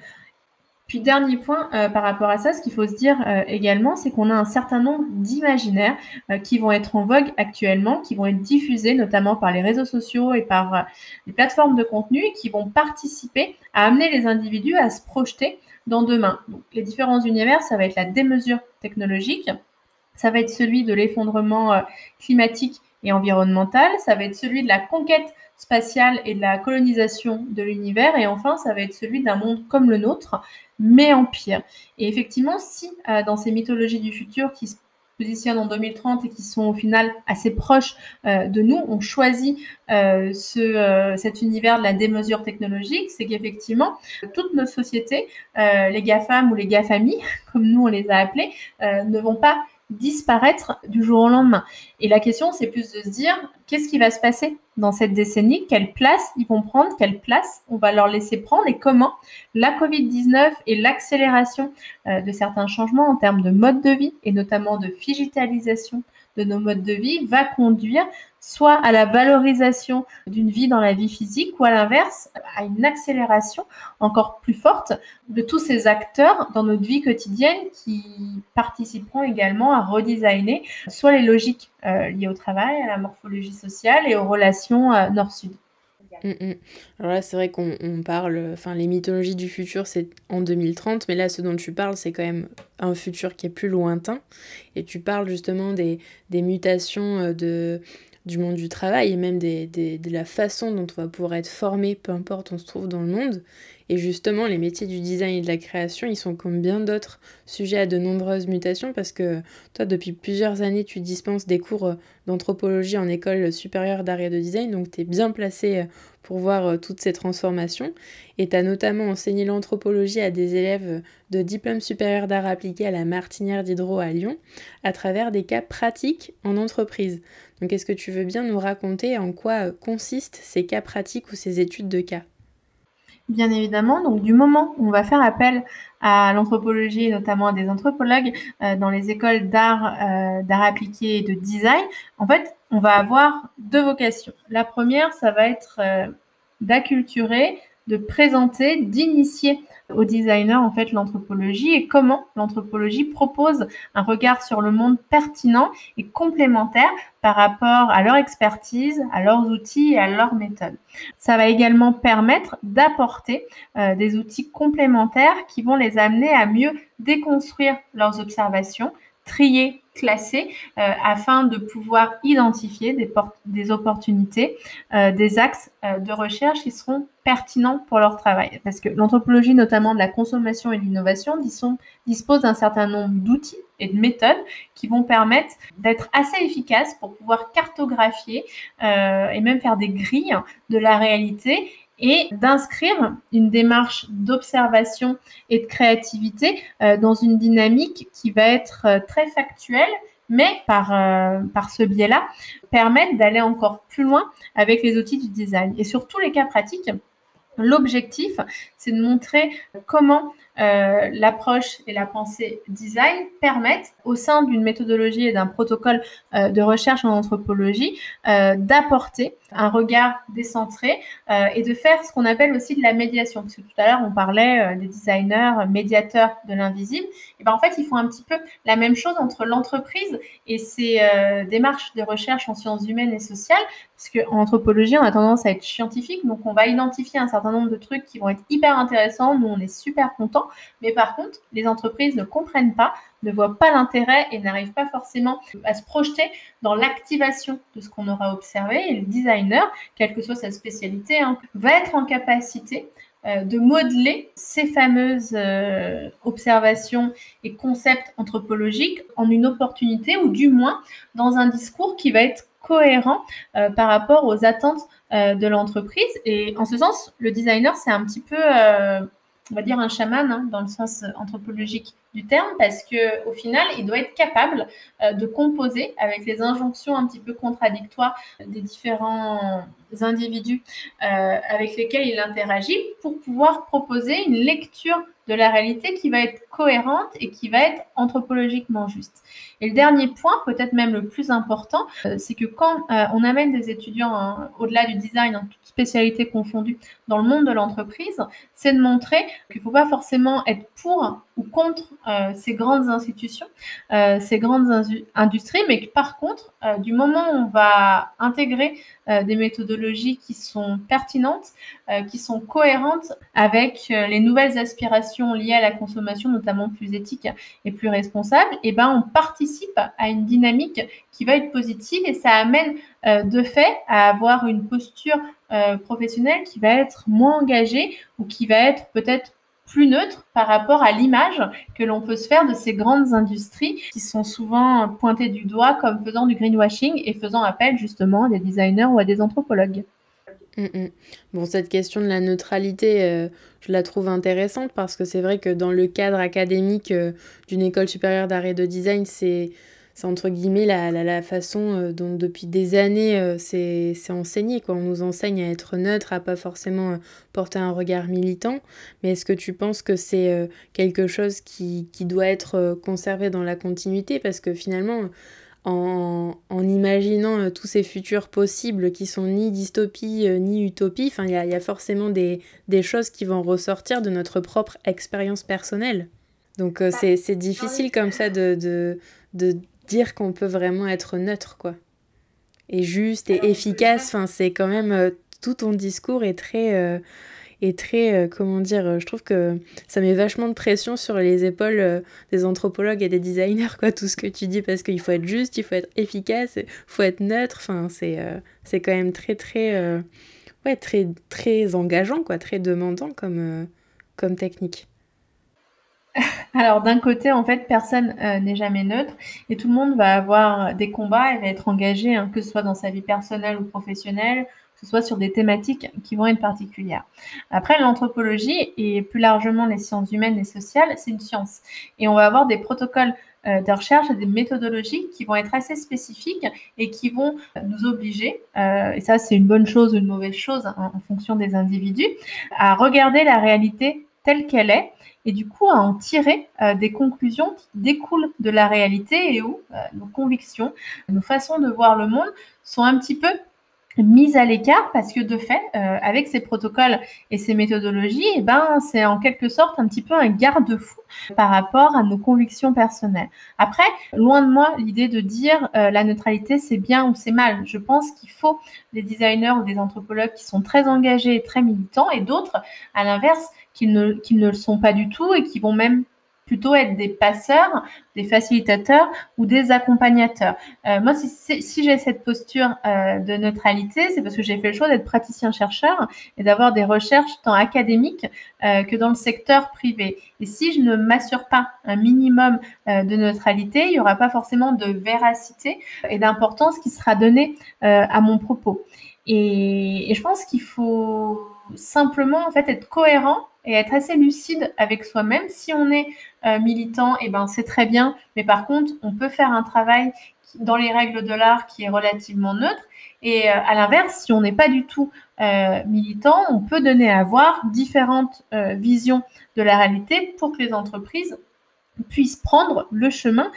Puis dernier point euh, par rapport à ça, ce qu'il faut se dire euh, également, c'est qu'on a un certain nombre d'imaginaires qui vont être en vogue actuellement, qui vont être diffusés notamment par les réseaux sociaux et par les plateformes de contenu, qui vont participer à amener les individus à se projeter dans demain. Donc, les différents univers, ça va être la démesure technologique, ça va être celui de l'effondrement climatique et environnemental, ça va être celui de la conquête spatiale et de la colonisation de l'univers. Et enfin, ça va être celui d'un monde comme le nôtre, mais en pire. Et effectivement, si euh, dans ces mythologies du futur qui se positionnent en 2030 et qui sont au final assez proches euh, de nous, on choisit euh, ce, cet univers de la démesure technologique, c'est qu'effectivement, toutes nos sociétés, les GAFAM ou les GAFAMI, comme nous on les a appelés, ne vont pas disparaître du jour au lendemain. Et la question, c'est plus de se dire, qu'est-ce qui va se passer dans cette décennie? Quelle place ils vont prendre? Quelle place on va leur laisser prendre? Et comment la Covid-19 et l'accélération euh, de certains changements en termes de mode de vie et notamment de digitalisation de nos modes de vie va conduire soit à la valorisation d'une vie dans la vie physique ou à l'inverse à une accélération encore plus forte de tous ces acteurs dans notre vie quotidienne qui participeront également à redesigner soit les logiques euh, liées au travail, à la morphologie sociale et aux relations euh, nord-sud. Mm, mm. Alors là, c'est vrai qu'on parle, enfin, les mythologies du futur, c'est en 2030, mais là, ce dont tu parles, c'est quand même un futur qui est plus lointain. Et tu parles justement des, mutations euh, de, du monde du travail et même de la façon dont on va pouvoir être formé, peu importe où on se trouve dans le monde. Et justement, les métiers du design et de la création, ils sont comme bien d'autres sujets à de nombreuses mutations parce que toi, depuis plusieurs années, tu dispenses des cours euh, d'anthropologie en école supérieure d'art et de design, donc tu es bien placé euh, pour voir euh, toutes ces transformations. Et tu as notamment enseigné l'anthropologie à des élèves de diplôme supérieur d'art appliqué à la Martinière d'Hydro à Lyon à travers des cas pratiques en entreprise. Donc est-ce que tu veux bien nous raconter en quoi consistent ces cas pratiques ou ces études de cas? Bien évidemment, donc du moment où on va faire appel à l'anthropologie et notamment à des anthropologues euh, dans les écoles d'art, euh, d'art appliqué et de design, en fait, on va avoir deux vocations. La première, ça va être euh, d'acculturer, de présenter, d'initier aux designers en fait l'anthropologie et comment l'anthropologie propose un regard sur le monde pertinent et complémentaire par rapport à leur expertise, à leurs outils et à leurs méthodes. Ça va également permettre d'apporter euh, des outils complémentaires qui vont les amener à mieux déconstruire leurs observations, trier classés euh, afin de pouvoir identifier des, des opportunités, euh, des axes euh, de recherche qui seront pertinents pour leur travail. Parce que l'anthropologie, notamment de la consommation et de l'innovation, dispose d'un certain nombre d'outils et de méthodes qui vont permettre d'être assez efficaces pour pouvoir cartographier et même faire des grilles de la réalité et d'inscrire une démarche d'observation et de créativité euh, dans une dynamique qui va être euh, très factuelle, mais par, euh, par ce biais-là, permettre d'aller encore plus loin avec les outils du design. Et sur tous les cas pratiques, l'objectif, c'est de montrer comment euh, l'approche et la pensée design permettent, au sein d'une méthodologie et d'un protocole euh, de recherche en anthropologie, euh, d'apporter un regard décentré et de faire ce qu'on appelle aussi de la médiation. Parce que tout à l'heure, on parlait des designers médiateurs de l'invisible. Et ben en fait, ils font un petit peu la même chose entre l'entreprise et ses démarches de recherche en sciences humaines et sociales. Parce qu'en anthropologie, on a tendance à être scientifique, donc on va identifier un certain nombre de trucs qui vont être hyper intéressants. Nous, on est super contents. Mais par contre, les entreprises ne comprennent pas, ne voient pas l'intérêt et n'arrivent pas forcément à se projeter dans l'activation de ce qu'on aura observé. Et le designer, quelle que soit sa spécialité, hein, va être en capacité euh, de modeler ces fameuses euh, observations et concepts anthropologiques en une opportunité ou du moins dans un discours qui va être cohérent par rapport aux attentes de l'entreprise. Et en ce sens, le designer, c'est un petit peu on va dire un chaman hein, dans le sens anthropologique terme, parce que au final, il doit être capable euh, de composer avec les injonctions un petit peu contradictoires des différents individus euh, avec lesquels il interagit pour pouvoir proposer une lecture de la réalité qui va être cohérente et qui va être anthropologiquement juste. Et le dernier point, peut-être même le plus important, euh, c'est que quand on amène des étudiants hein, au-delà du design, en toute spécialité confondue, dans le monde de l'entreprise, c'est de montrer qu'il ne faut pas forcément être pour ou contre ces grandes institutions, ces grandes industries, mais que par contre, du moment où on va intégrer des méthodologies qui sont pertinentes, qui sont cohérentes avec les nouvelles aspirations liées à la consommation, notamment plus éthique et plus responsable, et eh ben on participe à une dynamique qui va être positive et ça amène euh, de fait à avoir une posture euh, professionnelle qui va être moins engagée ou qui va être peut-être plus neutre par rapport à l'image que l'on peut se faire de ces grandes industries qui sont souvent pointées du doigt comme faisant du greenwashing et faisant appel justement à des designers ou à des anthropologues. Mm, mm. Bon, cette question de la neutralité, euh, je la trouve intéressante parce que c'est vrai que dans le cadre académique euh, d'une école supérieure d'art et de design, c'est entre guillemets la, la, façon euh, dont depuis des années c'est enseigné. Quoi. On nous enseigne à être neutre, à pas forcément porter un regard militant. Mais est-ce que tu penses que c'est quelque chose qui, qui doit être conservé dans la continuité? Parce que finalement en, imaginant euh, tous ces futurs possibles qui sont ni dystopie euh, ni utopie. Il y, a, forcément des, choses qui vont ressortir de notre propre expérience personnelle. Donc euh, bah, c'est difficile comme ça de, de, dire qu'on peut vraiment être neutre, quoi. Et juste et efficace, enfin, c'est quand même... tout ton discours est très et très, euh, comment dire, euh, je trouve que ça met vachement de pression sur les épaules euh, des anthropologues et des designers, quoi, tout ce que tu dis, parce qu'il faut être juste, il faut être efficace, il faut être neutre, enfin, c'est c'est quand même très, très, ouais, très, très engageant, quoi, très demandant comme, comme technique. Alors d'un côté, en fait, personne n'est jamais neutre et tout le monde va avoir des combats et va être engagé, hein, que ce soit dans sa vie personnelle ou professionnelle, que ce soit sur des thématiques qui vont être particulières. Après, l'anthropologie et plus largement les sciences humaines et sociales, c'est une science. Et on va avoir des protocoles euh, de recherche et des méthodologies qui vont être assez spécifiques et qui vont nous obliger, euh, et ça c'est une bonne chose ou une mauvaise chose hein, en fonction des individus, à regarder la réalité telle qu'elle est et du coup à en tirer euh, des conclusions qui découlent de la réalité et où nos convictions, nos façons de voir le monde sont un petit peu mise à l'écart parce que de fait, euh, avec ces protocoles et ces méthodologies, eh ben, c'est en quelque sorte un petit peu un garde-fou par rapport à nos convictions personnelles. Après, loin de moi l'idée de dire euh, la neutralité c'est bien ou c'est mal. Je pense qu'il faut des designers ou des anthropologues qui sont très engagés et très militants et d'autres, à l'inverse, qui ne, qui ne le sont pas du tout et qui vont même plutôt être des passeurs, des facilitateurs ou des accompagnateurs. Euh, moi, si, j'ai cette posture euh, de neutralité, c'est parce que j'ai fait le choix d'être praticien-chercheur et d'avoir des recherches tant académiques euh, que dans le secteur privé. Et si je ne m'assure pas un minimum de neutralité, il n'y aura pas forcément de véracité et d'importance qui sera donnée à mon propos. Et, et je pense qu'il faut simplement en fait être cohérent et être assez lucide avec soi-même. Si on est euh, militant, eh ben c'est très bien, mais par contre, on peut faire un travail dans les règles de l'art qui est relativement neutre. Et euh, à l'inverse, si on n'est pas du tout euh, militant, on peut donner à voir différentes visions de la réalité pour que les entreprises puissent prendre le chemin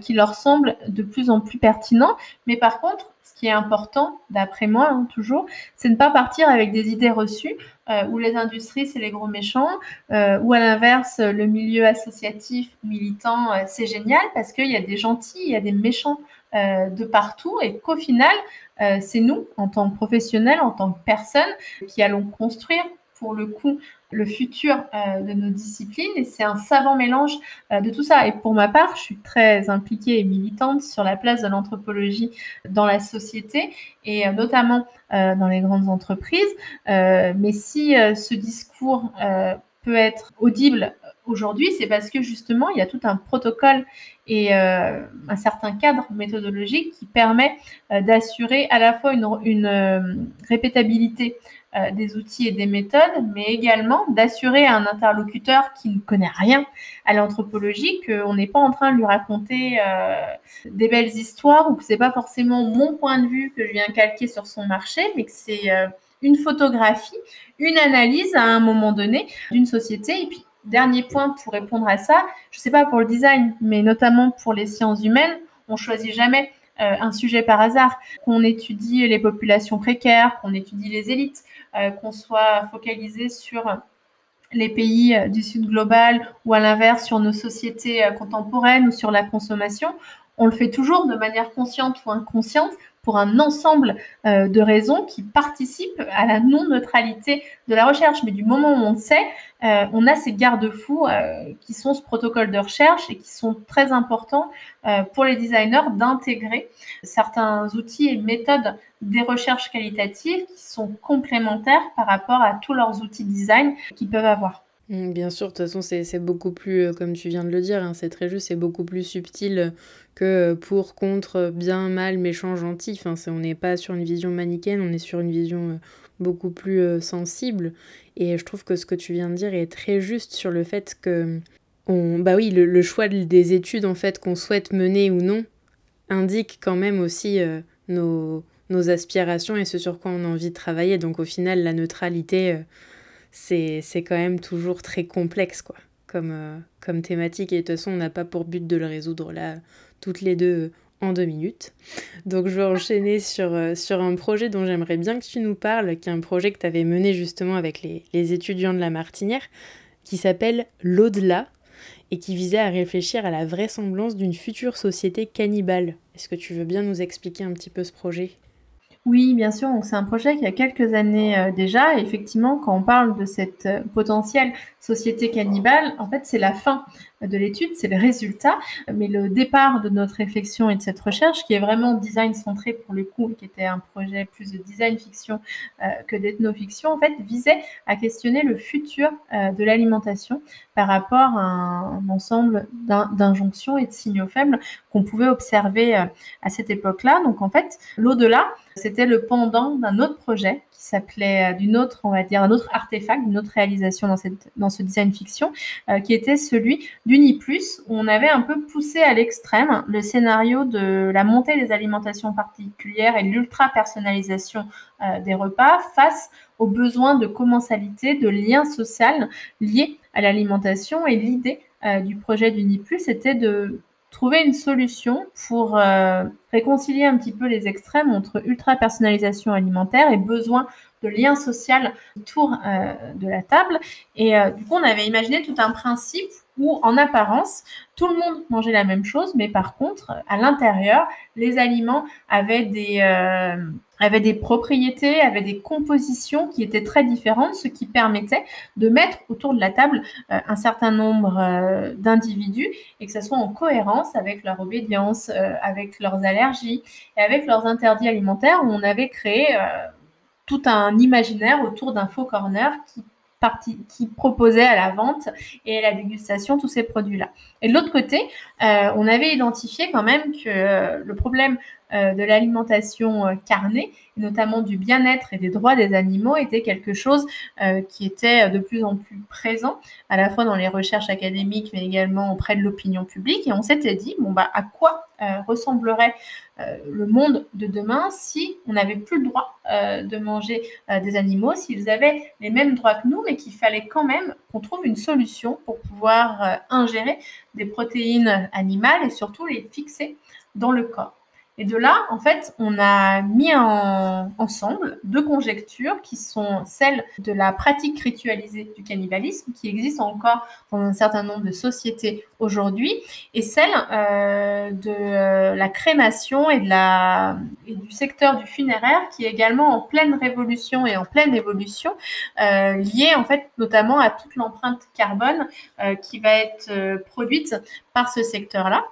qui leur semble de plus en plus pertinent. Mais par contre, qui est important, d'après moi, hein, toujours, c'est ne pas partir avec des idées reçues euh, où les industries, c'est les gros méchants, euh, ou à l'inverse, le milieu associatif, militant, euh, c'est génial parce qu'il y a des gentils, il y a des méchants de partout et qu'au final, c'est nous, en tant que professionnels, en tant que personnes, qui allons construire pour le coup le futur euh, de nos disciplines et c'est un savant mélange euh, de tout ça. Et pour ma part, je suis très impliquée et militante sur la place de l'anthropologie dans la société et euh, notamment dans les grandes entreprises. mais si ce discours peut être audible aujourd'hui, c'est parce que justement, il y a tout un protocole et un certain cadre méthodologique qui permet d'assurer à la fois une, répétabilité des outils et des méthodes, mais également d'assurer à un interlocuteur qui ne connaît rien à l'anthropologie qu'on n'est pas en train de lui raconter des belles histoires ou que c'est pas forcément mon point de vue que je viens calquer sur son marché, mais que c'est une photographie, une analyse à un moment donné d'une société. Et puis Dernier point pour répondre à ça, je ne sais pas pour le design, mais notamment pour les sciences humaines, on choisit jamais euh, un sujet par hasard, qu'on étudie les populations précaires, qu'on étudie les élites, euh, qu'on soit focalisé sur les pays euh, du Sud global ou à l'inverse sur nos sociétés contemporaines ou sur la consommation. On le fait toujours de manière consciente ou inconsciente pour un ensemble euh, de raisons qui participent à la non-neutralité de la recherche. Mais du moment où on le sait, euh, on a ces garde-fous euh, qui sont ce protocole de recherche et qui sont très importants pour les designers d'intégrer certains outils et méthodes des recherches qualitatives qui sont complémentaires par rapport à tous leurs outils design qu'ils peuvent avoir. Mmh, bien sûr, de toute façon, c'est beaucoup plus, comme tu viens de le dire, hein, c'est très juste, c'est beaucoup plus subtil que pour, contre, bien, mal, méchant, gentil. On n'est pas sur une vision manichéenne, on est sur une vision beaucoup plus sensible. Et je trouve que ce que tu viens de dire est très juste sur le fait que, on, bah oui, le, choix des études en fait qu'on souhaite mener ou non indique quand même aussi nos, nos aspirations et ce sur quoi on a envie de travailler. Donc au final, la neutralité c'est quand même toujours très complexe, quoi, comme, euh, comme thématique. Et de toute façon, on n'a pas pour but de le résoudre là, toutes les deux en deux minutes. Donc je vais enchaîner sur, euh, sur un projet dont j'aimerais bien que tu nous parles, qui est un projet que tu avais mené justement avec les, les étudiants de la Martinière, qui s'appelle L'au-delà, et qui visait à réfléchir à la vraisemblance d'une future société cannibale. Est-ce que tu veux bien nous expliquer un petit peu ce projet? Oui, bien sûr. Donc, c'est un projet qui a quelques années euh, déjà. Et effectivement, quand on parle de cette euh, potentielle société cannibale, en fait, c'est la fin de l'étude, c'est le résultat. Mais le départ de notre réflexion et de cette recherche, qui est vraiment design centré pour le coup, qui était un projet plus de design fiction euh, que d'ethnofiction, en fait, visait à questionner le futur de l'alimentation par rapport à un, ensemble d'injonctions et de signaux faibles qu'on pouvait observer à cette époque-là. Donc, en fait, l'au-delà, c'était le pendant d'un autre projet qui s'appelait euh, d'une autre, on va dire, un autre artefact, d'une autre réalisation dans, cette, dans ce design fiction, euh, qui était celui d'Uniplus, où on avait un peu poussé à l'extrême le scénario de la montée des alimentations particulières et l'ultra-personnalisation euh, des repas face aux besoins de commensalité, de lien social liés à l'alimentation. Et l'idée du projet d'Uniplus était de trouver une solution pour euh, réconcilier un petit peu les extrêmes entre ultra-personnalisation alimentaire et besoin de lien social autour euh, de la table. Et euh, du coup, on avait imaginé tout un principe où, en apparence, tout le monde mangeait la même chose, mais par contre, à l'intérieur, les aliments avaient des avait des propriétés, avait des compositions qui étaient très différentes, ce qui permettait de mettre autour de la table euh, un certain nombre euh, d'individus et que ça soit en cohérence avec leur obédience, euh, avec leurs allergies et avec leurs interdits alimentaires où on avait créé tout un imaginaire autour d'un faux corner qui qui proposait à la vente et à la dégustation tous ces produits-là. Et de l'autre côté, on avait identifié quand même que le problème euh, de l'alimentation euh, carnée, notamment du bien-être et des droits des animaux, était quelque chose euh, qui était de plus en plus présent, à la fois dans les recherches académiques, mais également auprès de l'opinion publique. Et on s'était dit, bon, bah, à quoi ressemblerait le monde de demain si on n'avait plus le droit de manger des animaux, s'ils avaient les mêmes droits que nous, mais qu'il fallait quand même qu'on trouve une solution pour pouvoir ingérer des protéines animales et surtout les fixer dans le corps. Et de là, en fait, on a mis ensemble deux conjectures qui sont celles de la pratique ritualisée du cannibalisme, qui existe encore dans un certain nombre de sociétés aujourd'hui, et celle euh, de euh, la crémation et, de la, du secteur du funéraire, qui est également en pleine révolution et en pleine évolution, euh, liée en fait notamment à toute l'empreinte carbone qui va être produite par ce secteur-là.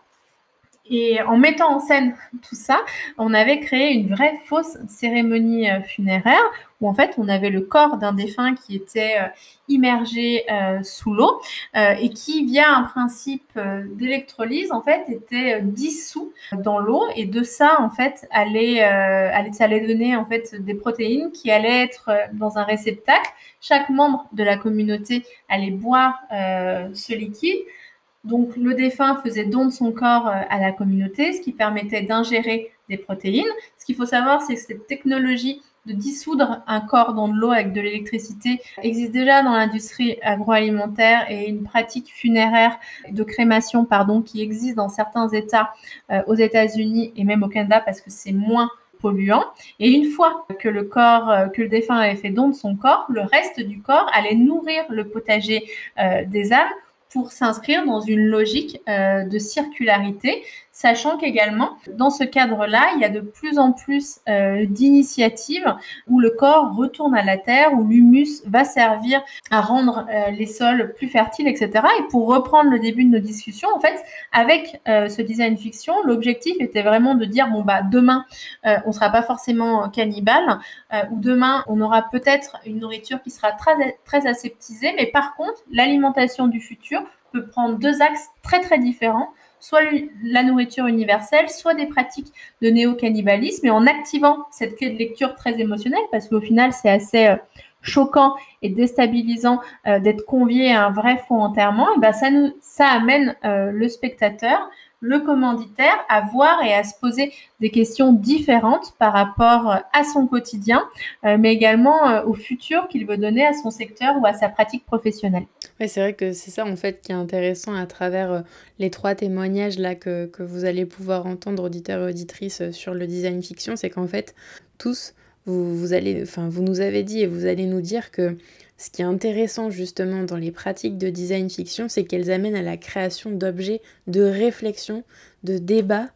Et en mettant en scène tout ça, on avait créé une vraie fausse cérémonie euh, funéraire où en fait on avait le corps d'un défunt qui était euh, immergé euh, sous l'eau et qui via un principe d'électrolyse en fait était dissous dans l'eau et de ça en fait allait, ça allait donner en fait des protéines qui allaient être dans un réceptacle. Chaque membre de la communauté allait boire ce liquide donc le défunt faisait don de son corps euh, à la communauté, ce qui permettait d'ingérer des protéines. Ce qu'il faut savoir, c'est que cette technologie de dissoudre un corps dans de l'eau avec de l'électricité existe déjà dans l'industrie agroalimentaire et une pratique funéraire de crémation pardon qui existe dans certains États euh, aux États-Unis et même au Canada parce que c'est moins polluant. Et une fois que le corps, euh, que le défunt avait fait don de son corps, le reste du corps allait nourrir le potager des âmes pour s'inscrire dans une logique euh, de circularité sachant qu'également, dans ce cadre-là, il y a de plus en plus euh, d'initiatives où le corps retourne à la terre, où l'humus va servir à rendre euh, les sols plus fertiles, etc. Et pour reprendre le début de nos discussions, en fait, avec euh, ce design fiction, l'objectif était vraiment de dire, bon, bah, demain, on sera pas forcément cannibale, ou demain, on aura peut-être une nourriture qui sera très aseptisée, mais par contre, l'alimentation du futur peut prendre deux axes très, très différents soit la nourriture universelle, soit des pratiques de néo-cannibalisme, et en activant cette clé de lecture très émotionnelle, parce qu'au final, c'est assez euh, choquant et déstabilisant euh, d'être convié à un vrai faux enterrement, et ben ça nous ça amène euh, le spectateur le commanditaire à voir et à se poser des questions différentes par rapport à son quotidien, mais également au futur qu'il veut donner à son secteur ou à sa pratique professionnelle. Oui, c'est vrai que c'est ça en fait qui est intéressant à travers euh, les trois témoignages là que, que, vous allez pouvoir entendre auditeurs et auditrices euh, sur le design fiction, c'est qu'en fait tous vous, vous allez enfin vous nous avez dit et vous allez nous dire que ce qui est intéressant justement dans les pratiques de design fiction, c'est qu'elles amènent à la création d'objets de réflexion, de débat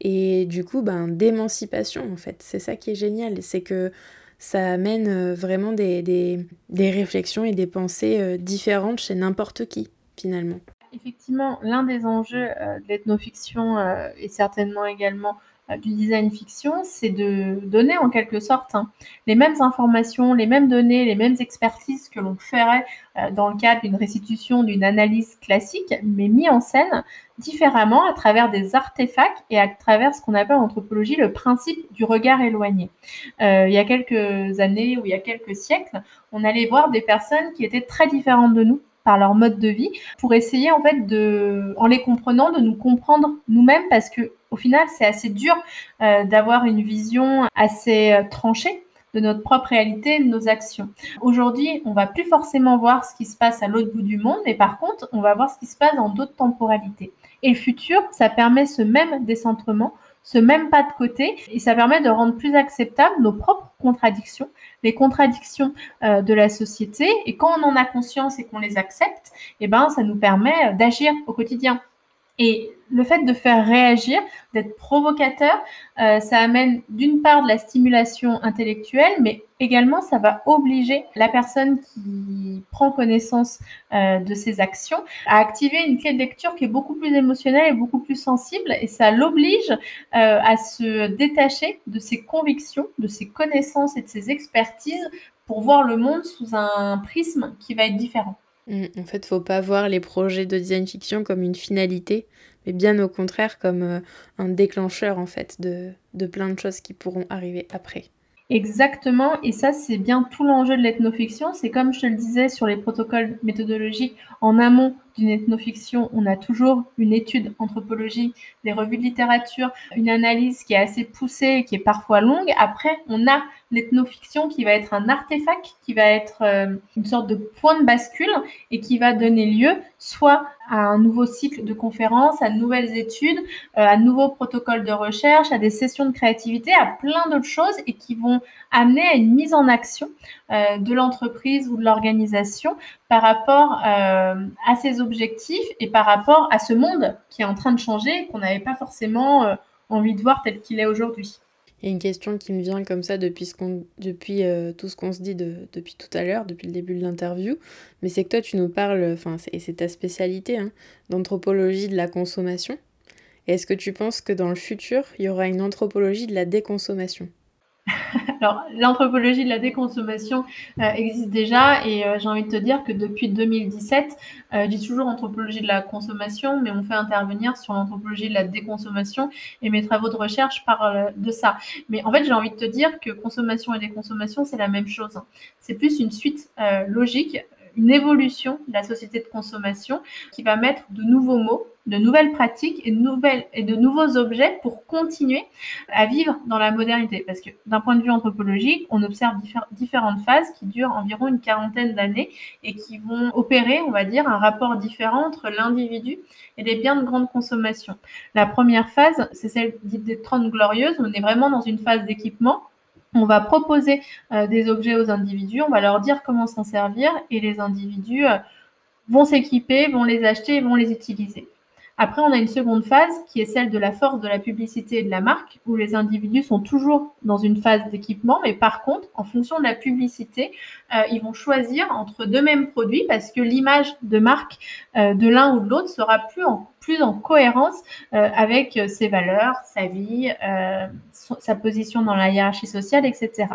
et du coup ben d'émancipation en fait. C'est ça qui est génial, c'est que ça amène euh, vraiment des, des, réflexions et des pensées euh, différentes chez n'importe qui, finalement. Effectivement, l'un des enjeux euh, de l'ethnofiction est certainement également du design fiction, c'est de donner en quelque sorte hein, les mêmes informations, les mêmes données, les mêmes expertises que l'on ferait euh, dans le cadre d'une restitution, d'une analyse classique, mais mis en scène différemment à travers des artefacts et à travers ce qu'on appelle en anthropologie le principe du regard éloigné. Euh, il y a quelques années ou il y a quelques siècles, on allait voir des personnes qui étaient très différentes de nous par leur mode de vie pour essayer en fait de en les comprenant de nous comprendre nous-mêmes parce que au final c'est assez dur euh, d'avoir une vision assez euh, tranchée de notre propre réalité de nos actions. Aujourd'hui, on va plus forcément voir ce qui se passe à l'autre bout du monde, mais par contre, on va voir ce qui se passe dans d'autres temporalités. Et le futur, ça permet ce même décentrement ce même pas de côté et ça permet de rendre plus acceptables nos propres contradictions, les contradictions euh, de la société et quand on en a conscience et qu'on les accepte, eh ben ça nous permet d'agir au quotidien. Et le fait de faire réagir, d'être provocateur, euh, ça amène d'une part de la stimulation intellectuelle, mais également ça va obliger la personne qui prend connaissance euh, de ses actions à activer une clé de lecture qui est beaucoup plus émotionnelle et beaucoup plus sensible, et ça l'oblige euh, à se détacher de ses convictions, de ses connaissances et de ses expertises pour voir le monde sous un prisme qui va être différent. Mmh, en fait, faut pas voir les projets de design fiction comme une finalité, mais bien au contraire comme euh, un déclencheur en fait de, de plein de choses qui pourront arriver après. Exactement, et ça c'est bien tout l'enjeu de l'ethnofiction, c'est comme je te le disais sur les protocoles méthodologiques en amont d'une ethnofiction, on a toujours une étude anthropologique, des revues de littérature, une analyse qui est assez poussée et qui est parfois longue. Après, on a l'ethnofiction qui va être un artefact, qui va être euh, une sorte de point de bascule et qui va donner lieu soit à un nouveau cycle de conférences, à nouvelles études, euh, à nouveaux protocoles de recherche, à des sessions de créativité, à plein d'autres choses et qui vont amener à une mise en action euh, de l'entreprise ou de l'organisation par rapport à ses objectifs et par rapport à ce monde qui est en train de changer qu'on n'avait pas forcément envie de voir tel qu'il est aujourd'hui. Il y a une question qui me vient comme ça depuis, euh, tout ce qu'on se dit depuis tout à l'heure, depuis le début de l'interview. Mais c'est que toi, tu nous parles, et c'est ta spécialité, hein, d'anthropologie de la consommation. Est-ce que tu penses que dans le futur, il y aura une anthropologie de la déconsommation? Alors, l'anthropologie de la déconsommation euh, existe déjà et euh, j'ai envie de te dire que depuis 2017, euh, je toujours anthropologie de la consommation, mais on fait intervenir sur l'anthropologie de la déconsommation et mes travaux de recherche parlent de ça. Mais en fait, j'ai envie de te dire que consommation et déconsommation, c'est la même chose. C'est plus une suite logique une évolution de la société de consommation qui va mettre de nouveaux mots, de nouvelles pratiques et de, nouvelles, et de nouveaux objets pour continuer à vivre dans la modernité. Parce que d'un point de vue anthropologique, on observe différentes phases qui durent environ une quarantaine d'années et qui vont opérer, on va dire, un rapport différent entre l'individu et les biens de grande consommation. La première phase, c'est celle dite des 30 glorieuses. On est vraiment dans une phase d'équipement on va proposer euh, des objets aux individus, on va leur dire comment s'en servir et les individus euh, vont s'équiper, vont les acheter et vont les utiliser. Après, on a une seconde phase qui est celle de la force de la publicité et de la marque, où les individus sont toujours dans une phase d'équipement, mais par contre, en fonction de la publicité, euh, ils vont choisir entre deux mêmes produits parce que l'image de marque de l'un ou de l'autre sera plus en plus en cohérence euh, avec euh, ses valeurs, sa vie, euh, sa position dans la hiérarchie sociale, etc.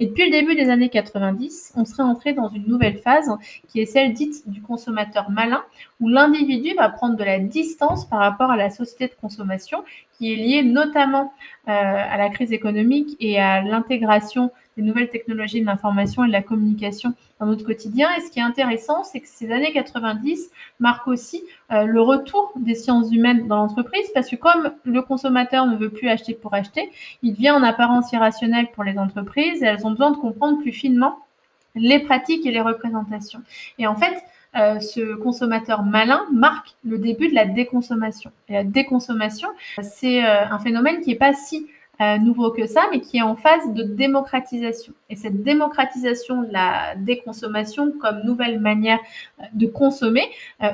Et depuis le début des années 90, on serait entré dans une nouvelle phase qui est celle dite du consommateur malin, où l'individu va prendre de la distance par rapport à la société de consommation, qui est liée notamment à la crise économique et à l'intégration des nouvelles technologies de l'information et de la communication dans notre quotidien. Et ce qui est intéressant, c'est que ces années 90 marquent aussi euh, le retour des sciences humaines dans l'entreprise, parce que comme le consommateur ne veut plus acheter pour acheter, il devient en apparence irrationnel pour les entreprises et elles ont besoin de comprendre plus finement les pratiques et les représentations. Et en fait, euh, ce consommateur malin marque le début de la déconsommation. Et la déconsommation, c'est euh, un phénomène qui n'est pas si euh, nouveau que ça, mais qui est en phase de démocratisation. Et cette démocratisation de la déconsommation comme nouvelle manière de consommer,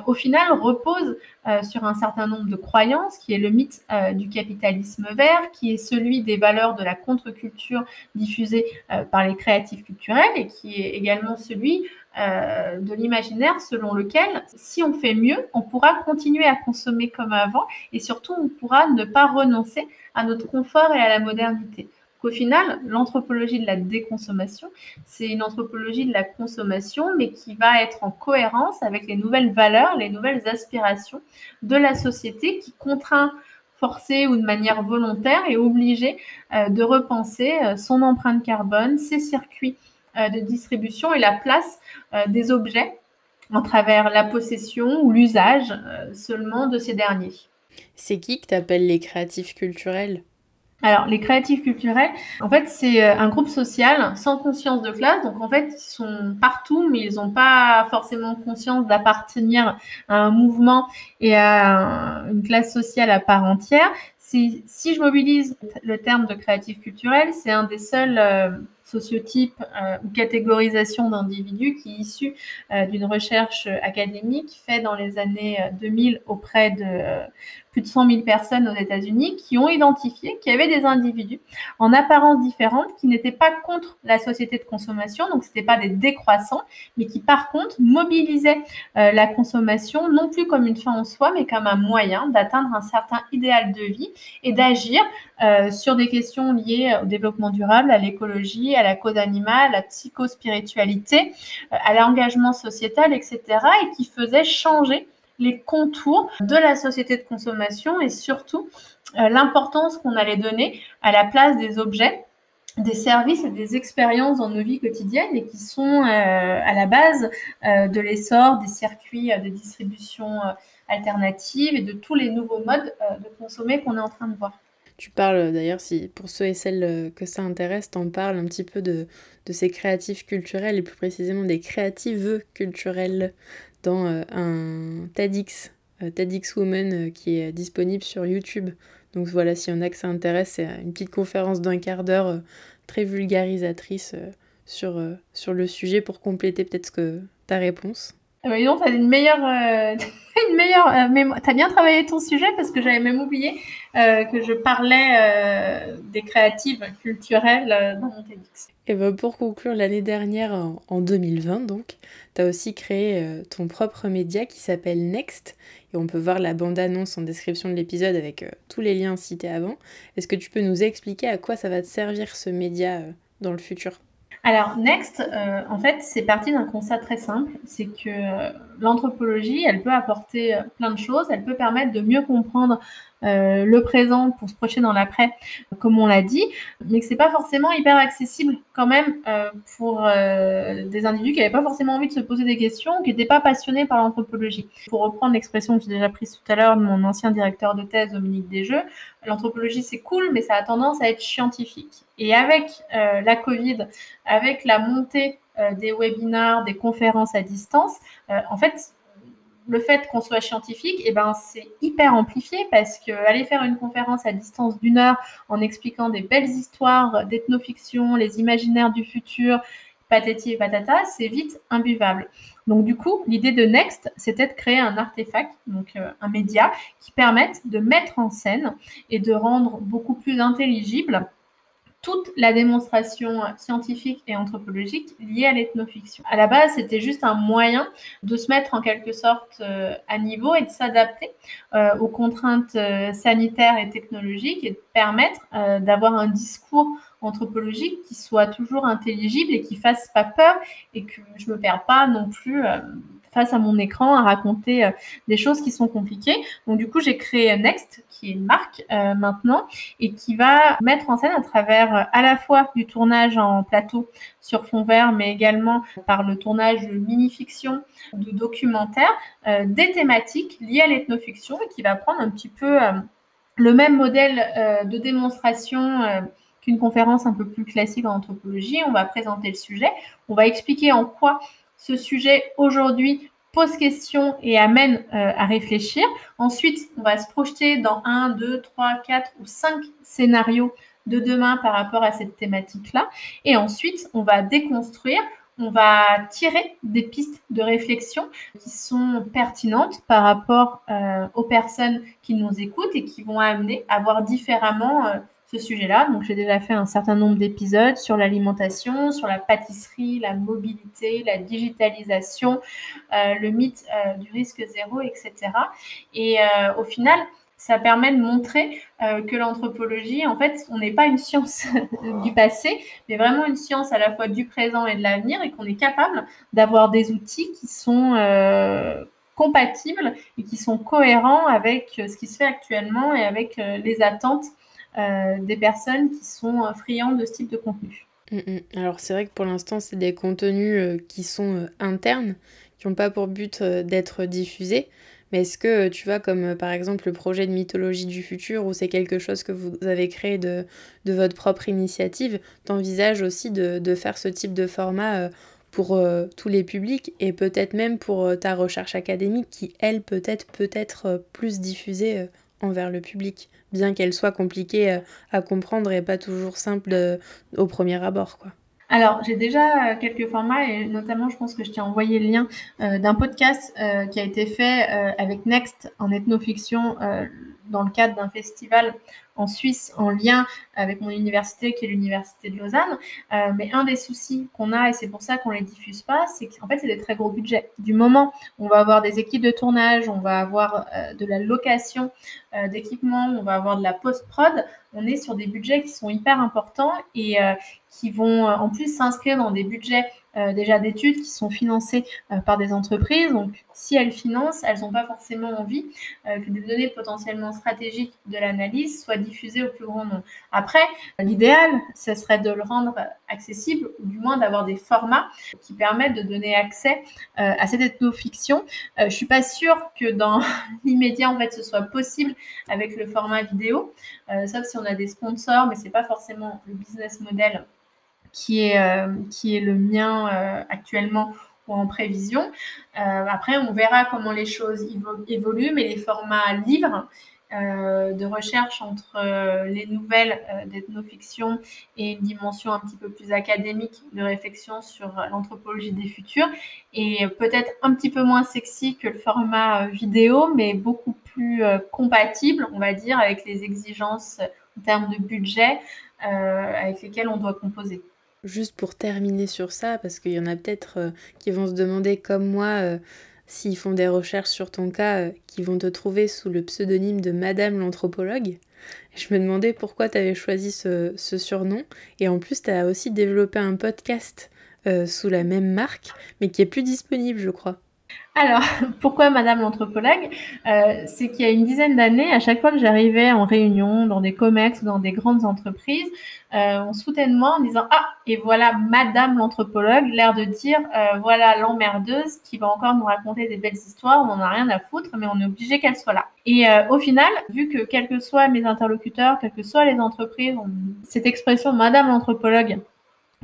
au final, repose sur un certain nombre de croyances, qui est le mythe du capitalisme vert, qui est celui des valeurs de la contre-culture diffusée par les créatifs culturels, et qui est également celui de l'imaginaire selon lequel si on fait mieux, on pourra continuer à consommer comme avant et surtout on pourra ne pas renoncer à notre confort et à la modernité. Qu'au final, l'anthropologie de la déconsommation, c'est une anthropologie de la consommation, mais qui va être en cohérence avec les nouvelles valeurs, les nouvelles aspirations de la société qui contraint forcée ou de manière volontaire et obligée euh, de repenser euh, son empreinte carbone, ses circuits euh, de distribution et la place des objets en travers la possession ou l'usage seulement de ces derniers. C'est qui que tu appelles les créatifs culturels? Alors, les créatifs culturels, en fait, c'est euh, un groupe social sans conscience de classe. Donc, en fait, ils sont partout, mais ils n'ont pas forcément conscience d'appartenir à un mouvement et à une classe sociale à part entière. Si, si je mobilise le terme de créatif culturel, c'est un des seuls euh, sociotype euh, ou catégorisation d'individus qui est issu euh, d'une recherche académique faite dans les années 2000 euh, auprès de plus de 100 000 personnes aux États-Unis qui ont identifié qu'il y avait des individus en apparence différente qui n'étaient pas contre la société de consommation, donc ce n'étaient pas des décroissants, mais qui par contre mobilisaient la consommation non plus comme une fin en soi, mais comme un moyen d'atteindre un certain idéal de vie et d'agir sur des questions liées au développement durable, à l'écologie, à la cause animale, à la psychospiritualité, euh, à l'engagement sociétal, etc. et qui faisait changer les contours de la société de consommation et surtout euh, l'importance qu'on allait donner à la place des objets des services et des expériences dans nos vies quotidiennes et qui sont euh, à la base de l'essor des circuits de distribution alternative et de tous les nouveaux modes de consommer qu'on est en train de voir. Tu parles d'ailleurs, si pour ceux et celles euh, que ça intéresse, t'en parles un petit peu de, de ces créatifs culturels et plus précisément des créatives culturelles dans euh, un TEDx, euh, TEDx Woman qui est disponible sur YouTube. Donc voilà, s'il y en a que ça intéresse, c'est une petite conférence d'un quart d'heure très vulgarisatrice sur, sur le sujet pour compléter peut-être que ta réponse. Ah bah, tu as une meilleure, euh, une meilleure euh, as bien travaillé ton sujet parce que j'avais même oublié euh, que je parlais des créatives culturelles dans mon TEDx. Et bah, pour conclure, l'année dernière, en, 2020, donc, tu as aussi créé ton propre média qui s'appelle Next. Et on peut voir la bande-annonce en description de l'épisode avec tous les liens cités avant. Est-ce que tu peux nous expliquer à quoi ça va te servir ce média dans le futur? Alors, Next, euh, en fait, c'est parti d'un constat très simple, c'est que euh, l'anthropologie, elle peut apporter euh, plein de choses, elle peut permettre de mieux comprendre euh, le présent pour se projeter dans l'après, comme on l'a dit, mais que c'est pas forcément hyper accessible quand même euh, pour euh, des individus qui n'avaient pas forcément envie de se poser des questions, qui n'étaient pas passionnés par l'anthropologie. Pour reprendre l'expression que j'ai déjà prise tout à l'heure de mon ancien directeur de thèse, Dominique Desjeux, l'anthropologie c'est cool, mais ça a tendance à être scientifique. Et avec la Covid, avec la montée des webinars, des conférences à distance, en fait, le fait qu'on soit scientifique, eh ben, c'est hyper amplifié parce que aller faire une conférence à distance d'une heure en expliquant des belles histoires d'ethnofiction, les imaginaires du futur, patati et patata, c'est vite imbuvable. Donc du coup, l'idée de Next, c'était de créer un artefact, donc euh, un média, qui permette de mettre en scène et de rendre beaucoup plus intelligible toute la démonstration scientifique et anthropologique liée à l'ethnofiction. À la base, c'était juste un moyen de se mettre en quelque sorte euh, à niveau et de s'adapter euh, aux contraintes euh, sanitaires et technologiques et de permettre d'avoir un discours anthropologique qui soit toujours intelligible et qui fasse pas peur et que je me perds pas non plus face à mon écran à raconter des choses qui sont compliquées. Donc du coup, j'ai créé Next, qui est une marque euh, maintenant, et qui va mettre en scène à travers euh, à la fois du tournage en plateau sur fond vert, mais également par le tournage de mini-fiction, de documentaires, des thématiques liées à l'ethnofiction et qui va prendre un petit peu le même modèle de démonstration qu'une conférence un peu plus classique en anthropologie. On va présenter le sujet, on va expliquer en quoi ce sujet aujourd'hui pose question et amène euh, à réfléchir. Ensuite, on va se projeter dans un, deux, trois, quatre ou cinq scénarios de demain par rapport à cette thématique-là. Et ensuite, on va déconstruire, on va tirer des pistes de réflexion qui sont pertinentes par rapport euh, aux personnes qui nous écoutent et qui vont amener à voir différemment euh, ce sujet-là. Donc, j'ai déjà fait un certain nombre d'épisodes sur l'alimentation, sur la pâtisserie, la mobilité, la digitalisation, euh, le mythe euh, du risque zéro, etc. Et euh, au final, ça permet de montrer que l'anthropologie, en fait, on n'est pas une science du passé, mais vraiment une science à la fois du présent et de l'avenir, et qu'on est capable d'avoir des outils qui sont compatibles et qui sont cohérents avec ce qui se fait actuellement et avec les attentes des personnes qui sont euh, friandes de ce type de contenu. Mm, mm. Alors c'est vrai que pour l'instant c'est des contenus euh, qui sont internes, qui n'ont pas pour but d'être diffusés. Mais est-ce que tu vois comme par exemple le projet de mythologie du futur où c'est quelque chose que vous avez créé de, de votre propre initiative, t'envisages aussi de, de, faire ce type de format pour tous les publics et peut-être même pour ta recherche académique qui elle peut-être peut être plus diffusée envers le public bien qu'elle soit compliquée euh, à comprendre et pas toujours simple euh, au premier abord, quoi. Alors, j'ai déjà euh, quelques formats et notamment, je pense que je t'ai envoyé le lien d'un podcast qui a été fait avec Next en ethnofiction dans le cadre d'un festival en Suisse en lien avec mon université qui est l'université de Lausanne. Euh, mais un des soucis qu'on a, et c'est pour ça qu'on ne les diffuse pas, c'est qu'en fait, c'est des très gros budgets. Du moment où on va avoir des équipes de tournage, on va avoir euh, de la location euh, d'équipements, on va avoir de la post-prod, on est sur des budgets qui sont hyper importants et qui vont en plus s'inscrire dans des budgets euh, déjà d'études qui sont financées euh, par des entreprises. Donc, si elles financent, elles n'ont pas forcément envie euh, que des données potentiellement stratégiques de l'analyse soient diffusées au plus grand nombre. Après, l'idéal, ce serait de le rendre accessible, ou du moins d'avoir des formats qui permettent de donner accès à cette ethnofiction. je suis pas sûre que dans l'immédiat, en fait, ce soit possible avec le format vidéo, sauf si on a des sponsors, mais c'est pas forcément le business model qui est, euh, qui est le mien euh, actuellement ou en prévision. Euh, après, on verra comment les choses évoluent, mais les formats livres, de recherche entre les nouvelles d'ethnofiction et une dimension un petit peu plus académique de réflexion sur l'anthropologie des futurs et peut-être un petit peu moins sexy que le format vidéo mais beaucoup plus compatible on va dire avec les exigences en termes de budget avec lesquelles on doit composer. Juste pour terminer sur ça, parce qu'il y en a peut-être qui vont se demander comme moi s'ils font des recherches sur ton cas, euh, qui vont te trouver sous le pseudonyme de Madame l'anthropologue. Je me demandais pourquoi tu avais choisi ce, surnom. Et en plus, tu as aussi développé un podcast euh, sous la même marque, mais qui est plus disponible, je crois. Alors, pourquoi Madame l'anthropologue? Euh, C'est qu'il y a une dizaine d'années, à chaque fois que j'arrivais en réunion, dans des comex, dans des grandes entreprises, euh, on moi en disant Ah, et voilà Madame l'anthropologue, l'air de dire euh, Voilà l'emmerdeuse qui va encore nous raconter des belles histoires, on n'en a rien à foutre, mais on est obligé qu'elle soit là. Et au final, vu que quels que soient mes interlocuteurs, quelles que soient les entreprises, cette expression Madame l'anthropologue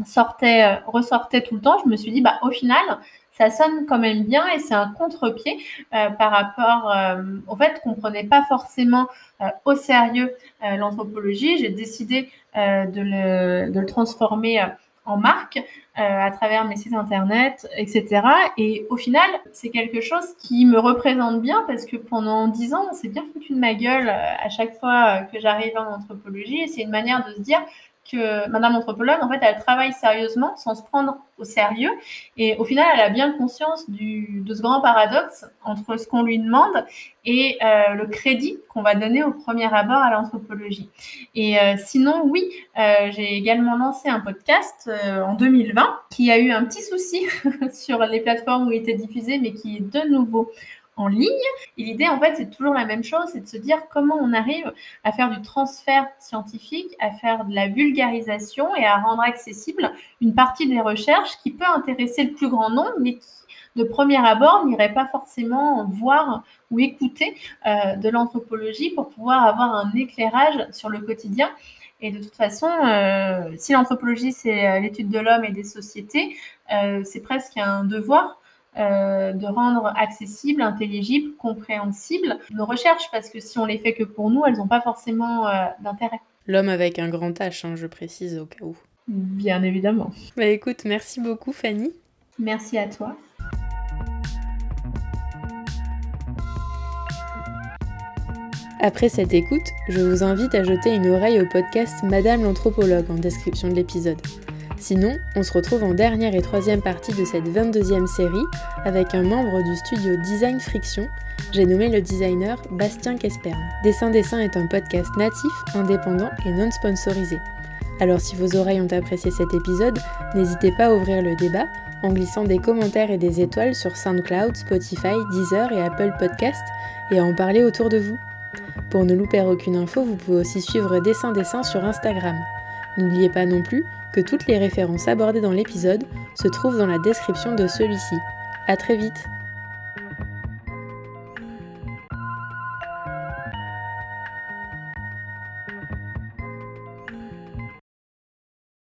sortait, ressortait tout le temps, je me suis dit Bah, au final, ça sonne quand même bien et c'est un contre-pied euh, par rapport euh, au fait qu'on prenait pas forcément euh, au sérieux l'anthropologie. J'ai décidé de le, de, le, transformer en marque à travers mes sites internet, etc. Et au final, c'est quelque chose qui me représente bien parce que pendant dix ans, on s'est bien foutu de ma gueule à chaque fois que j'arrive en anthropologie. Et c'est une manière de se dire, que Madame Anthropologue, en fait, elle travaille sérieusement sans se prendre au sérieux. Et au final, elle a bien conscience de ce grand paradoxe entre ce qu'on lui demande et euh, le crédit qu'on va donner au premier abord à l'anthropologie. Et euh, sinon, oui, euh, j'ai également lancé un podcast en 2020 qui a eu un petit souci sur les plateformes où il était diffusé, mais qui est de nouveau en ligne. Et l'idée, en fait, c'est toujours la même chose, c'est de se dire comment on arrive à faire du transfert scientifique, à faire de la vulgarisation et à rendre accessible une partie des recherches qui peut intéresser le plus grand nombre, mais qui, de premier abord, n'irait pas forcément voir ou écouter euh, de l'anthropologie pour pouvoir avoir un éclairage sur le quotidien. Et de toute façon, euh, si l'anthropologie, c'est euh, l'étude de l'homme et des sociétés, c'est presque un devoir euh, de rendre accessible, intelligible, compréhensible nos recherches, parce que si on les fait que pour nous, elles n'ont pas forcément euh, d'intérêt. L'homme avec un grand H, hein, je précise au cas où. Bien évidemment. Bah écoute, merci beaucoup Fanny. Merci à toi. Après cette écoute, je vous invite à jeter une oreille au podcast Madame l'anthropologue en description de l'épisode. Sinon, on se retrouve en dernière et troisième partie de cette 22e série avec un membre du studio Design Friction, j'ai nommé le designer Bastien Kespern. Dessin Dessin est un podcast natif, indépendant et non sponsorisé. Alors si vos oreilles ont apprécié cet épisode, n'hésitez pas à ouvrir le débat en glissant des commentaires et des étoiles sur SoundCloud, Spotify, Deezer et Apple Podcast et à en parler autour de vous. Pour ne louper aucune info, vous pouvez aussi suivre Dessin Dessin sur Instagram. N'oubliez pas non plus toutes les références abordées dans l'épisode se trouvent dans la description de celui-ci. A très vite